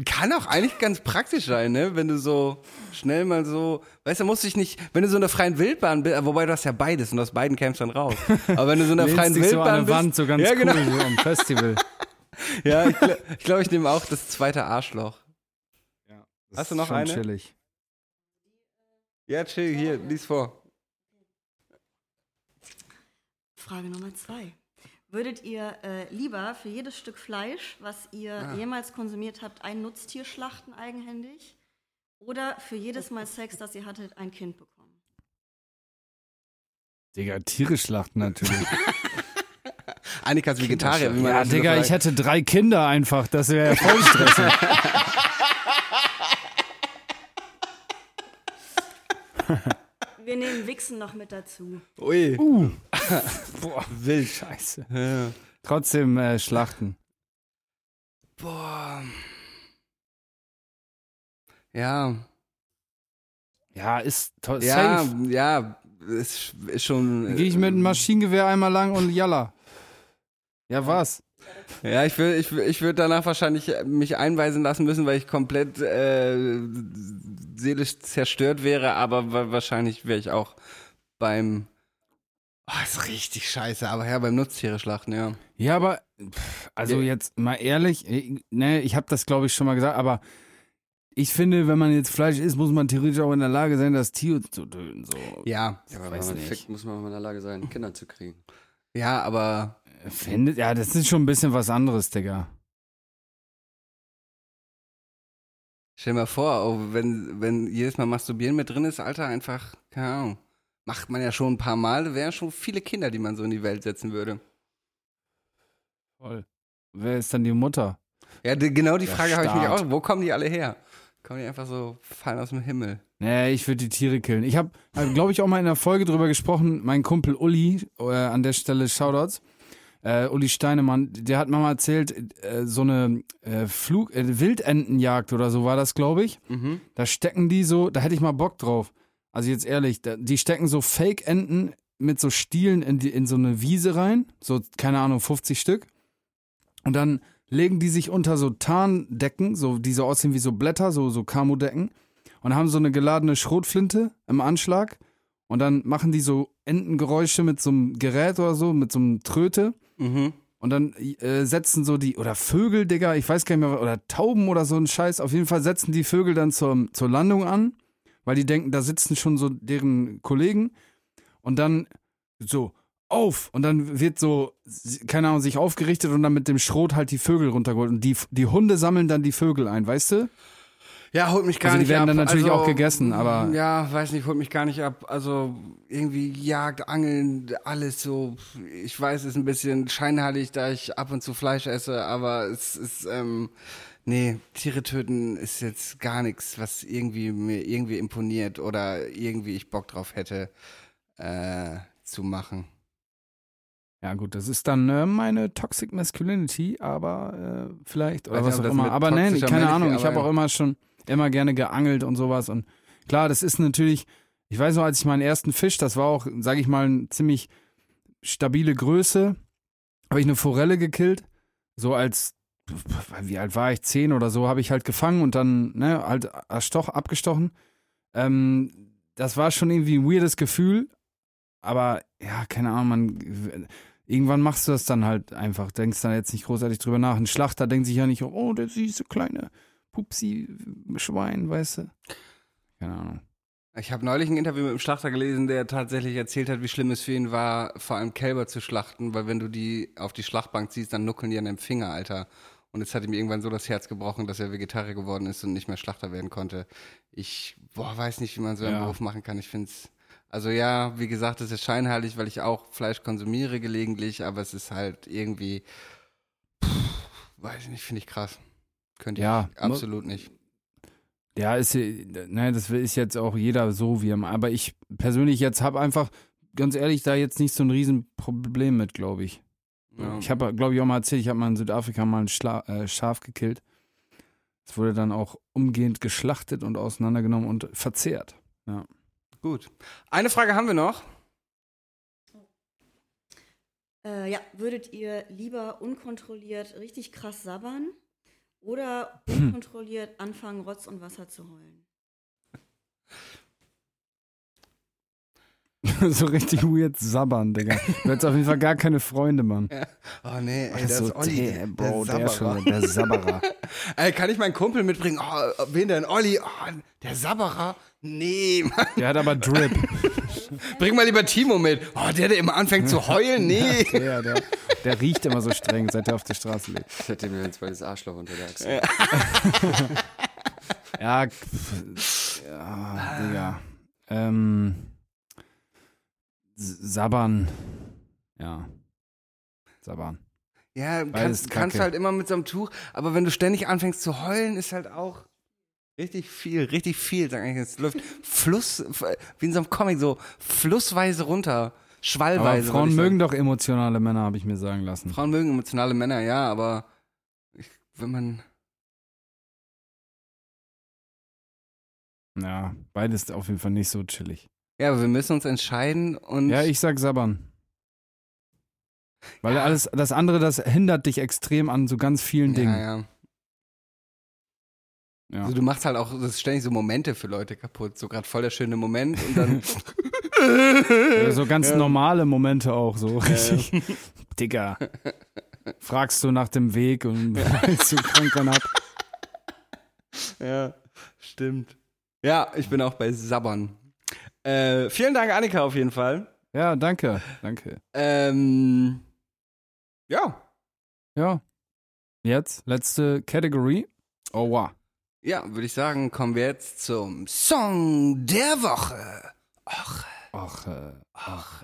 Speaker 2: kann auch eigentlich ganz praktisch sein, ne? Wenn du so schnell mal so, weißt du, musst dich nicht, wenn du so in der freien Wildbahn bist, wobei du hast ja beides und aus beiden kämst dann raus. Aber wenn du so in der
Speaker 3: Lehnst
Speaker 2: freien
Speaker 3: dich so an
Speaker 2: Wildbahn
Speaker 3: eine
Speaker 2: bist,
Speaker 3: Wand, so ganz
Speaker 2: ja,
Speaker 3: cool,
Speaker 2: genau.
Speaker 3: so am Festival.
Speaker 2: Ja, ich glaube, ich, glaub, ich nehme auch das zweite Arschloch.
Speaker 3: Das
Speaker 2: Hast du noch
Speaker 3: ist schon
Speaker 2: eine?
Speaker 3: chillig.
Speaker 2: Ja, chill, hier, lies vor.
Speaker 9: Frage Nummer zwei. Würdet ihr äh, lieber für jedes Stück Fleisch, was ihr
Speaker 2: Ah.
Speaker 9: jemals konsumiert habt, ein Nutztier schlachten eigenhändig? Oder für jedes Mal Sex, das ihr hattet, ein Kind bekommen?
Speaker 3: Digga, Tiere schlachten natürlich.
Speaker 2: Annika ist Vegetarier, wie man
Speaker 3: ja, Digga, ich hätte drei Kinder einfach. Das wäre ja voll stressig.
Speaker 9: Wir nehmen Wichsen noch mit dazu.
Speaker 2: Ui.
Speaker 3: Boah,
Speaker 2: Wild.
Speaker 3: scheiße.
Speaker 2: Ja.
Speaker 3: Trotzdem äh, schlachten.
Speaker 2: Boah. Ja.
Speaker 3: Ja, ist toll.
Speaker 2: Ja,
Speaker 3: Safe.
Speaker 2: ja, ist, ist schon.
Speaker 3: Gehe ich mit einem Maschinengewehr einmal lang und jalla. Ja, was?
Speaker 2: Ja, ich würde ich, ich würd danach wahrscheinlich mich einweisen lassen müssen, weil ich komplett äh, seelisch zerstört wäre, aber wa- wahrscheinlich wäre ich auch beim. Oh, ist richtig scheiße, aber ja, beim Nutztiere schlachten, ja.
Speaker 3: Ja, aber pff, also
Speaker 2: Ja.
Speaker 3: jetzt mal ehrlich, ich- ne, ich habe das glaube ich schon mal gesagt, aber ich finde, wenn man jetzt Fleisch isst, muss man theoretisch auch in der Lage sein, das Tier zu töten. So.
Speaker 2: Ja,
Speaker 4: Ja, aber wenn
Speaker 3: weiß
Speaker 4: man
Speaker 3: nicht.
Speaker 4: fickt, muss man mal in der Lage sein, Kinder zu kriegen.
Speaker 2: ja, aber
Speaker 3: Findet, ja, das ist schon ein bisschen was anderes, Digga.
Speaker 2: stell dir mal vor, oh, wenn, wenn jedes Mal Masturbieren mit drin ist, Alter, einfach, keine Ahnung. Macht man ja schon ein paar Mal, wären schon viele Kinder, die man so in die Welt setzen würde.
Speaker 3: Voll. Wer ist dann die Mutter?
Speaker 2: Ja, die, genau die
Speaker 3: Der
Speaker 2: Frage habe ich mich auch. Wo kommen die alle her? Kommen die einfach so, fallen aus dem Himmel?
Speaker 3: Nee, ich würde die Tiere killen. Ich habe, glaube ich, auch mal in der Folge drüber gesprochen. Mein Kumpel Uli, äh, an der Stelle Shoutouts, äh, Uli Steinemann, der hat mir mal erzählt, äh, so eine äh, Flug, äh, Wildentenjagd oder so war das, glaube ich.
Speaker 2: Mhm.
Speaker 3: Da stecken die so, da hätte ich mal Bock drauf. Also jetzt ehrlich, da, die stecken so Fake-Enten mit so Stielen in, die, in so eine Wiese rein, so, keine Ahnung, 50 Stück. Und dann legen die sich unter so Tarndecken, so, die so aussehen wie so Blätter, so, so Kamudecken. Und haben so eine geladene Schrotflinte im Anschlag. Und dann machen die so Entengeräusche mit so einem Gerät oder so, mit so einem Tröte.
Speaker 2: Mhm.
Speaker 3: Und dann äh, setzen so die, oder Vögel, Digga, ich weiß gar nicht mehr, oder Tauben oder so ein Scheiß. Auf jeden Fall setzen die Vögel dann zur, zur Landung an, weil die denken, da sitzen schon so deren Kollegen. Und dann so, auf! Und dann wird so, keine Ahnung, sich aufgerichtet und dann mit dem Schrot halt die Vögel runtergeholt. Und die, die Hunde sammeln dann die Vögel ein, weißt du?
Speaker 2: Ja, holt mich gar
Speaker 3: Also die
Speaker 2: nicht
Speaker 3: werden
Speaker 2: ab.
Speaker 3: dann natürlich
Speaker 2: also,
Speaker 3: auch gegessen, aber-
Speaker 2: Ja, weiß nicht, holt mich gar nicht ab. Also irgendwie Jagd, Angeln, alles so. Ich weiß, es ist ein bisschen scheinheilig, da ich ab und zu Fleisch esse, aber es ist, ähm, nee, Tiere töten ist jetzt gar nichts, was irgendwie mir irgendwie imponiert oder irgendwie ich Bock drauf hätte, äh, zu machen.
Speaker 3: Ja, gut, das ist dann äh, meine Toxic Masculinity, aber äh, vielleicht, oder
Speaker 2: Weiß
Speaker 3: was auch immer. Aber nee,
Speaker 2: toxischer
Speaker 3: keine Ahnung, ich habe auch immer schon, immer gerne geangelt und sowas. Und klar, das ist natürlich, ich weiß noch, als ich meinen ersten Fisch, das war auch, sage ich mal, eine ziemlich stabile Größe, habe ich eine Forelle gekillt, so als, wie alt war ich, zehn oder so, habe ich halt gefangen und dann, ne, halt erstoch, abgestochen. Ähm, das war schon irgendwie ein weirdes Gefühl, aber ja, keine Ahnung, man irgendwann machst du das dann halt einfach, denkst dann jetzt nicht großartig drüber nach. Ein Schlachter denkt sich ja nicht, oh, der süße kleine Pupsi-Schwein, weißt du? Keine Ahnung.
Speaker 2: Ich habe neulich ein Interview mit einem Schlachter gelesen, der tatsächlich erzählt hat, wie schlimm es für ihn war, vor allem Kälber zu schlachten, weil wenn du die auf die Schlachtbank ziehst, dann nuckeln die an deinem Finger, Alter. Und jetzt hat ihm irgendwann so das Herz gebrochen, dass er Vegetarier geworden ist und nicht mehr Schlachter werden konnte. Ich, boah, weiß nicht, wie man so einen
Speaker 3: Ja.
Speaker 2: Beruf machen kann. Ich finde es, also ja, wie gesagt, es ist scheinheilig, weil ich auch Fleisch konsumiere gelegentlich, aber es ist halt irgendwie, pff, weiß ich nicht, finde ich krass. Könnte ich
Speaker 3: Ja,
Speaker 2: absolut nicht.
Speaker 3: Ja, ist, ne, das ist jetzt auch jeder so wie er. Aber ich persönlich jetzt habe einfach, ganz ehrlich, da jetzt nicht so ein Riesenproblem mit, glaube ich.
Speaker 2: Ja.
Speaker 3: Ich habe, glaube ich, auch mal erzählt, ich habe mal in Südafrika mal ein Schla äh, Schaf gekillt. Es wurde dann auch umgehend geschlachtet und auseinandergenommen und verzehrt.
Speaker 2: Gut. Eine Frage haben wir noch.
Speaker 9: Äh, ja, würdet ihr lieber unkontrolliert richtig krass sabbern oder unkontrolliert anfangen, Rotz und Wasser zu heulen?
Speaker 3: so richtig weird sabbern, Digga. Du hättest auf jeden Fall gar keine Freunde, Mann.
Speaker 2: Oh nee, ey, das
Speaker 3: so,
Speaker 2: ist Olli,
Speaker 3: der,
Speaker 2: der,
Speaker 3: Bro,
Speaker 2: der
Speaker 3: der,
Speaker 2: Sabberer.
Speaker 3: schon, der Sabberer.
Speaker 2: Ey, kann ich meinen Kumpel mitbringen? Oh, wen denn? Olli? Oh, der Sabberer? Nee, Mann.
Speaker 3: Der hat aber Drip.
Speaker 2: Bring mal lieber Timo mit. Oh, der, der immer anfängt zu heulen? Nee.
Speaker 3: Der, der, der riecht immer so streng, seit er auf der Straße lebt.
Speaker 4: Ich hätte mir ein zweites Arschloch unter der Achsel.
Speaker 3: Ja, pf, ja, Digga. Ähm, S- Sabbern. Ja. Sabbern.
Speaker 2: Ja, kannst, kannst halt immer mit so einem Tuch, aber wenn du ständig anfängst zu heulen, ist halt auch richtig viel, richtig viel. Sag ich, Es läuft Fluss, wie in so einem Comic, so flussweise runter, schwallweise. würd
Speaker 3: Frauen mögen doch emotionale Männer, habe ich mir sagen lassen.
Speaker 2: Frauen mögen emotionale Männer, ja, aber ich, wenn man,
Speaker 3: Ja, beides auf jeden Fall nicht so chillig.
Speaker 2: ja, aber wir müssen uns entscheiden und
Speaker 3: Ja, ich sag Sabbern. Weil alles, das andere, das hindert dich extrem an so ganz vielen Dingen.
Speaker 2: ja, ja.
Speaker 3: Ja.
Speaker 2: Also du machst halt auch das ist ständig so Momente für Leute kaputt, so gerade voll der schöne Moment und dann
Speaker 3: Ja, so ganz normale Momente auch, so richtig. Digga. Fragst du nach dem Weg und weilst du krank dann ab.
Speaker 2: Ja, stimmt. Ja, ich bin auch bei Sabbern. Äh, vielen Dank, Annika, auf jeden Fall.
Speaker 3: Ja, danke, danke.
Speaker 2: Ähm, ja,
Speaker 3: Ja. Jetzt, letzte Category. Oh, wow.
Speaker 2: Ja, würde ich sagen, kommen wir jetzt zum Song der Woche.
Speaker 3: Äh, ach, äh, ach.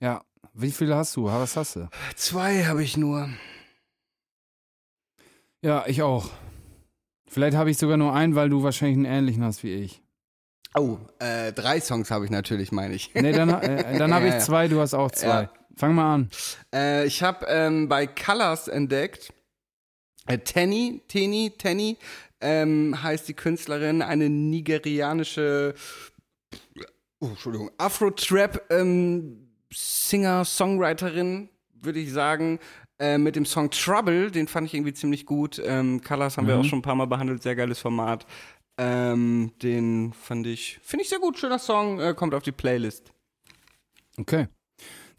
Speaker 3: Ja, wie viele hast du? Was hast du?
Speaker 2: Zwei habe ich nur.
Speaker 3: Ja, ich auch. Vielleicht habe ich sogar nur einen, weil du wahrscheinlich einen ähnlichen hast wie ich.
Speaker 2: Oh, äh, drei Songs habe ich natürlich, meine ich.
Speaker 3: Nee, dann, äh, dann habe ich zwei, du hast auch zwei.
Speaker 2: Ja.
Speaker 3: Fang mal an.
Speaker 2: Äh, ich habe ähm, bei Colors entdeckt, äh, Tenny, Teni, Tenny, ähm, heißt die Künstlerin, eine nigerianische, oh, Entschuldigung, Afro-Trap ähm, Singer, Songwriterin, würde ich sagen, äh, mit dem Song Trouble, den fand ich irgendwie ziemlich gut. Ähm, Colors haben wir
Speaker 3: Mhm.
Speaker 2: auch schon ein paar Mal behandelt, sehr geiles Format. Ähm, den fand ich, finde ich sehr gut, schöner Song, äh, kommt auf die Playlist.
Speaker 3: Okay.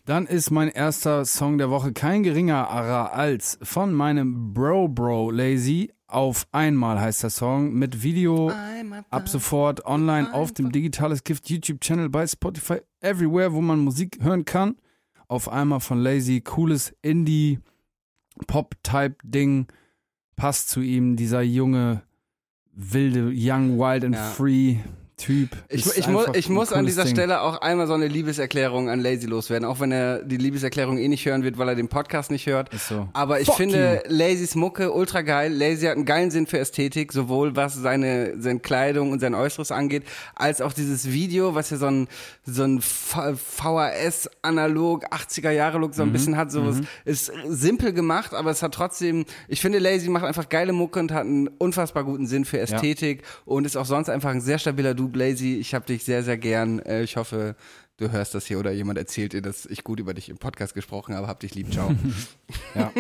Speaker 3: Dann ist mein erster Song der Woche kein geringerer als von meinem Bro Bro Lazy. Auf einmal heißt der Song mit Video ab sofort online auf dem Digitales Gift YouTube Channel bei Spotify everywhere, wo man Musik hören kann. Auf einmal von Lazy, cooles Indie Pop Type Ding passt zu ihm dieser junge wilde Young Wild and
Speaker 2: Ja.
Speaker 3: Free Typ.
Speaker 2: Ich, ich, mu ich muss an dieser
Speaker 3: Ding.
Speaker 2: Stelle auch einmal so eine Liebeserklärung an Lazy loswerden, auch wenn er die Liebeserklärung eh nicht hören wird, weil er den Podcast nicht hört.
Speaker 3: Ist so.
Speaker 2: Aber ich
Speaker 3: Fuck
Speaker 2: finde Lazys Mucke ultra geil. Lazy hat einen geilen Sinn für Ästhetik, sowohl was seine, seine Kleidung und sein Äußeres angeht, als auch dieses Video, was ja so ein, so ein VHS-Analog, 80er-Jahre-Look so ein bisschen hat. So was ist simpel gemacht, aber es hat trotzdem, ich finde Lazy macht einfach geile Mucke und hat einen unfassbar guten Sinn für Ästhetik und ist auch sonst einfach ein sehr stabiler Dude. Lazy, ich habe dich sehr, sehr gern. Äh, Ich hoffe, du hörst das hier oder jemand erzählt dir, dass ich gut über dich im Podcast gesprochen habe. Hab dich lieb, ciao.
Speaker 3: Ja.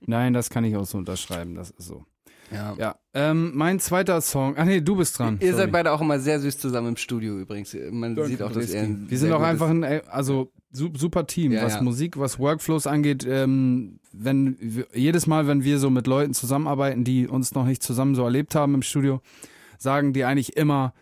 Speaker 3: Nein, das kann ich auch so unterschreiben, das ist so.
Speaker 2: ja.
Speaker 3: Ja, ähm, mein zweiter Song. Ach nee, du bist dran.
Speaker 2: Ihr
Speaker 3: Sorry.
Speaker 2: seid beide auch immer sehr süß zusammen im Studio übrigens. Man sieht auch, dass ihr ein
Speaker 3: Wir sind auch einfach ein äh, also su- super Team,
Speaker 2: Ja,
Speaker 3: was
Speaker 2: ja.
Speaker 3: Musik, was Workflows angeht. Ähm, wenn jedes Mal, wenn wir so mit Leuten zusammenarbeiten, die uns noch nicht zusammen so erlebt haben im Studio, sagen die eigentlich immer,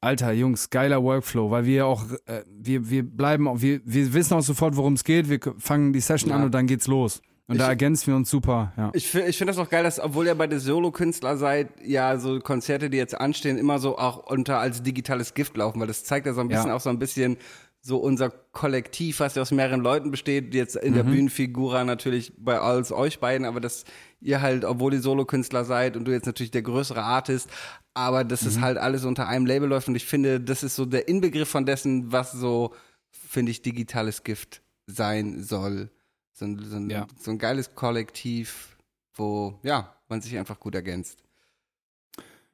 Speaker 3: Alter, Jungs, geiler Workflow, weil wir auch, äh, wir, wir bleiben, auch- wir, wir wissen auch sofort, worum es geht. Wir fangen die Session
Speaker 2: Ja.
Speaker 3: an und dann geht's los. Und da ergänzen wir uns super, ja.
Speaker 2: Ich, ich finde das auch geil, dass, obwohl ihr beide Solo-Künstler seid, ja, so Konzerte, die jetzt anstehen, immer so auch unter als digitales Gift laufen, weil das zeigt ja so ein bisschen
Speaker 3: Ja.
Speaker 2: auch so ein bisschen so unser Kollektiv, was ja aus mehreren Leuten besteht, jetzt in der Bühnenfigura natürlich bei als euch beiden, aber dass ihr halt, obwohl ihr Solo-Künstler seid und du jetzt natürlich der größere Artist, aber dass es halt alles unter einem Label läuft und ich finde, das ist so der Inbegriff von dessen, was so, finde ich, digitales Gift sein soll. So ein, so ein,
Speaker 3: Ja.
Speaker 2: so ein geiles Kollektiv, wo, ja, man sich einfach gut ergänzt.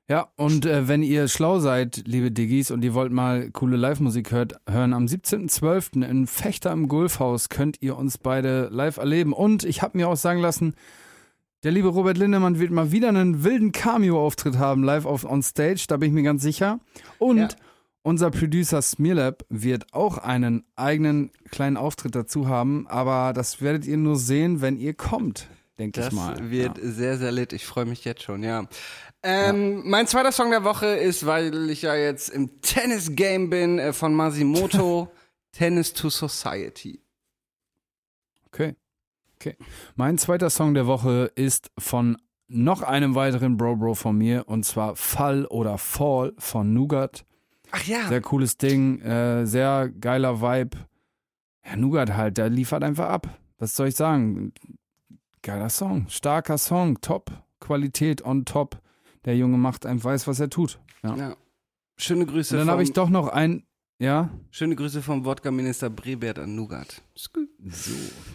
Speaker 3: Ja, und äh, wenn ihr schlau seid, liebe Diggis, und ihr wollt mal coole Live-Musik hört, hören, am 17.12. in Fechter im Gulfhaus könnt ihr uns beide live erleben. Und ich habe mir auch sagen lassen, der liebe Robert Lindemann wird mal wieder einen wilden Cameo-Auftritt haben, live auf on Stage, da bin ich mir ganz sicher. Und
Speaker 2: Ja.
Speaker 3: unser Producer Smearlab wird auch einen eigenen kleinen Auftritt dazu haben, aber das werdet ihr nur sehen, wenn ihr kommt, denke ich
Speaker 2: Das
Speaker 3: mal.
Speaker 2: wird
Speaker 3: ja.
Speaker 2: sehr, sehr lit. Ich freue mich jetzt schon, ja. Ähm, Mein zweiter Song der Woche ist, weil ich ja jetzt im Tennis-Game bin, äh, von Masimoto, Tennis to Society.
Speaker 3: Okay. Okay. Mein zweiter Song der Woche ist von noch einem weiteren Bro Bro von mir und zwar Fall oder Fall von Nougat.
Speaker 2: Ach ja.
Speaker 3: Sehr cooles Ding, äh, sehr geiler Vibe. Ja, Nougat halt, der liefert einfach ab. Was soll ich sagen? Geiler Song, starker Song, top, Qualität on top. Der Junge macht einfach weiß, was er tut. Ja.
Speaker 2: ja. Schöne Grüße
Speaker 3: Und dann habe ich doch noch ein, ja,
Speaker 2: schöne Grüße vom Wodka-Minister Brebert an Nugat.
Speaker 3: So,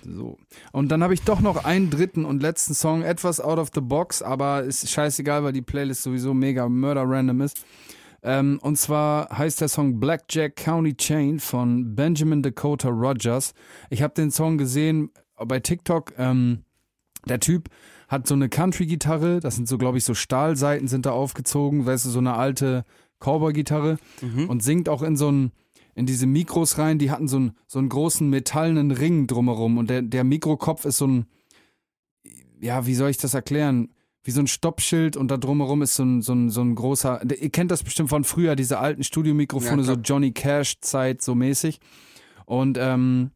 Speaker 3: so. Und dann habe ich doch noch einen dritten und letzten Song, etwas out of the box, aber ist scheißegal, weil die Playlist sowieso mega murder random ist. Ähm, und zwar heißt der Song Blackjack County Chain von Benjamin Dakota Rogers. Ich habe den Song gesehen bei TikTok. Ähm, der Typ hat so eine Country-Gitarre, das sind so, glaube ich, so Stahlseiten sind da aufgezogen, weißt du, so eine alte Cowboy-Gitarre und singt auch in so ein, in diese Mikros rein, die hatten so einen, so einen großen metallenen Ring drumherum und der, der Mikrokopf ist so ein, ja, wie soll ich das erklären? Wie so ein Stoppschild und da drumherum ist so ein, so ein, so ein großer, ihr kennt das bestimmt von früher, diese alten Studiomikrofone,
Speaker 2: Ja,
Speaker 3: so. Johnny Cash-Zeit so mäßig. Und ähm,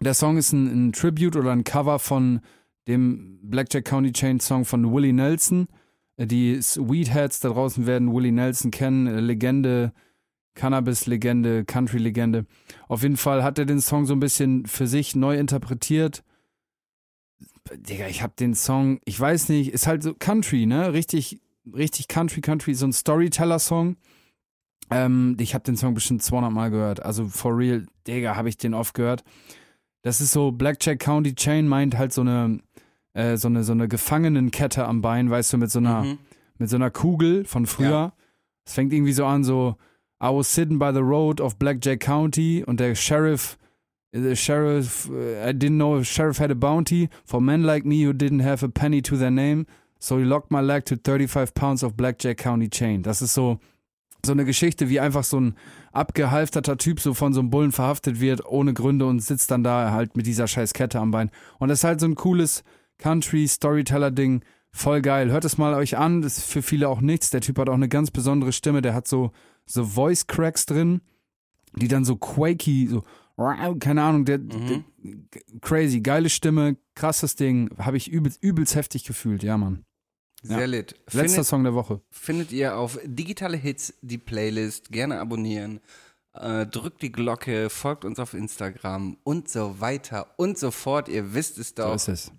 Speaker 3: der Song ist ein, ein Tribute oder ein Cover von dem Blackjack County Chain Song von Willie Nelson. Die Sweetheads da draußen werden Willie Nelson kennen, Legende, Cannabis-Legende, Country-Legende. Auf jeden Fall hat er den Song so ein bisschen für sich neu interpretiert. Digga, ich hab den Song, ich weiß nicht, ist halt so Country, ne? Richtig, richtig Country, Country, so ein Storyteller-Song. Ähm, ich hab den Song bestimmt 200 Mal gehört. Also for real, Digga, habe ich den oft gehört. Das ist so, Blackjack County Chain meint halt so eine, äh, so eine, so eine Gefangenenkette am Bein, weißt du, mit so einer,
Speaker 2: Mhm.
Speaker 3: mit so einer Kugel von früher. Es fängt irgendwie so an, so, I was sitting by the road of Blackjack County und der Sheriff, the Sheriff, uh, I didn't know if Sheriff had a bounty for men like me who didn't have a penny to their name, so he locked my leg to 35 pounds of Blackjack County Chain. Das ist so, so eine Geschichte, wie einfach so ein abgehalfterter Typ so von so einem Bullen verhaftet wird, ohne Gründe und sitzt dann da halt mit dieser scheiß Kette am Bein. Und das ist halt so ein cooles Country-Storyteller-Ding. Voll geil. Hört es mal euch an. Das ist für viele auch nichts. Der Typ hat auch eine ganz besondere Stimme. Der hat so, so Voice Cracks drin, die dann so quaky, so, keine Ahnung, der, der crazy, geile Stimme, krasses Ding. Habe ich übelst, übelst heftig gefühlt. Ja, Mann.
Speaker 2: Sehr
Speaker 3: Ja.
Speaker 2: lit.
Speaker 3: Letzter
Speaker 2: Findet,
Speaker 3: Song der Woche.
Speaker 2: findet ihr auf Digitale Hits die Playlist. Gerne abonnieren. Äh, drückt die Glocke, folgt uns auf Instagram und so weiter und so fort. Ihr wisst es
Speaker 3: So
Speaker 2: doch.
Speaker 3: ist es.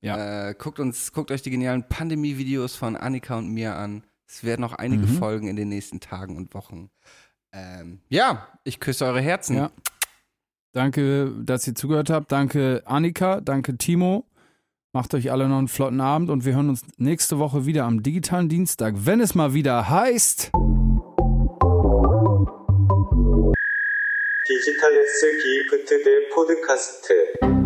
Speaker 3: Ja.
Speaker 2: Äh, guckt uns, guckt euch die genialen Pandemie-Videos von Annika und mir an. Es werden noch einige Folgen in den nächsten Tagen und Wochen. Ähm, ja, ich küsse eure Herzen.
Speaker 3: Ja. Danke, dass ihr zugehört habt. Danke, Annika. Danke, Timo. Macht euch alle noch einen flotten Abend und wir hören uns nächste Woche wieder am digitalen Dienstag, wenn es mal wieder heißt.
Speaker 10: 디지털 S 기프트 대 포드카스트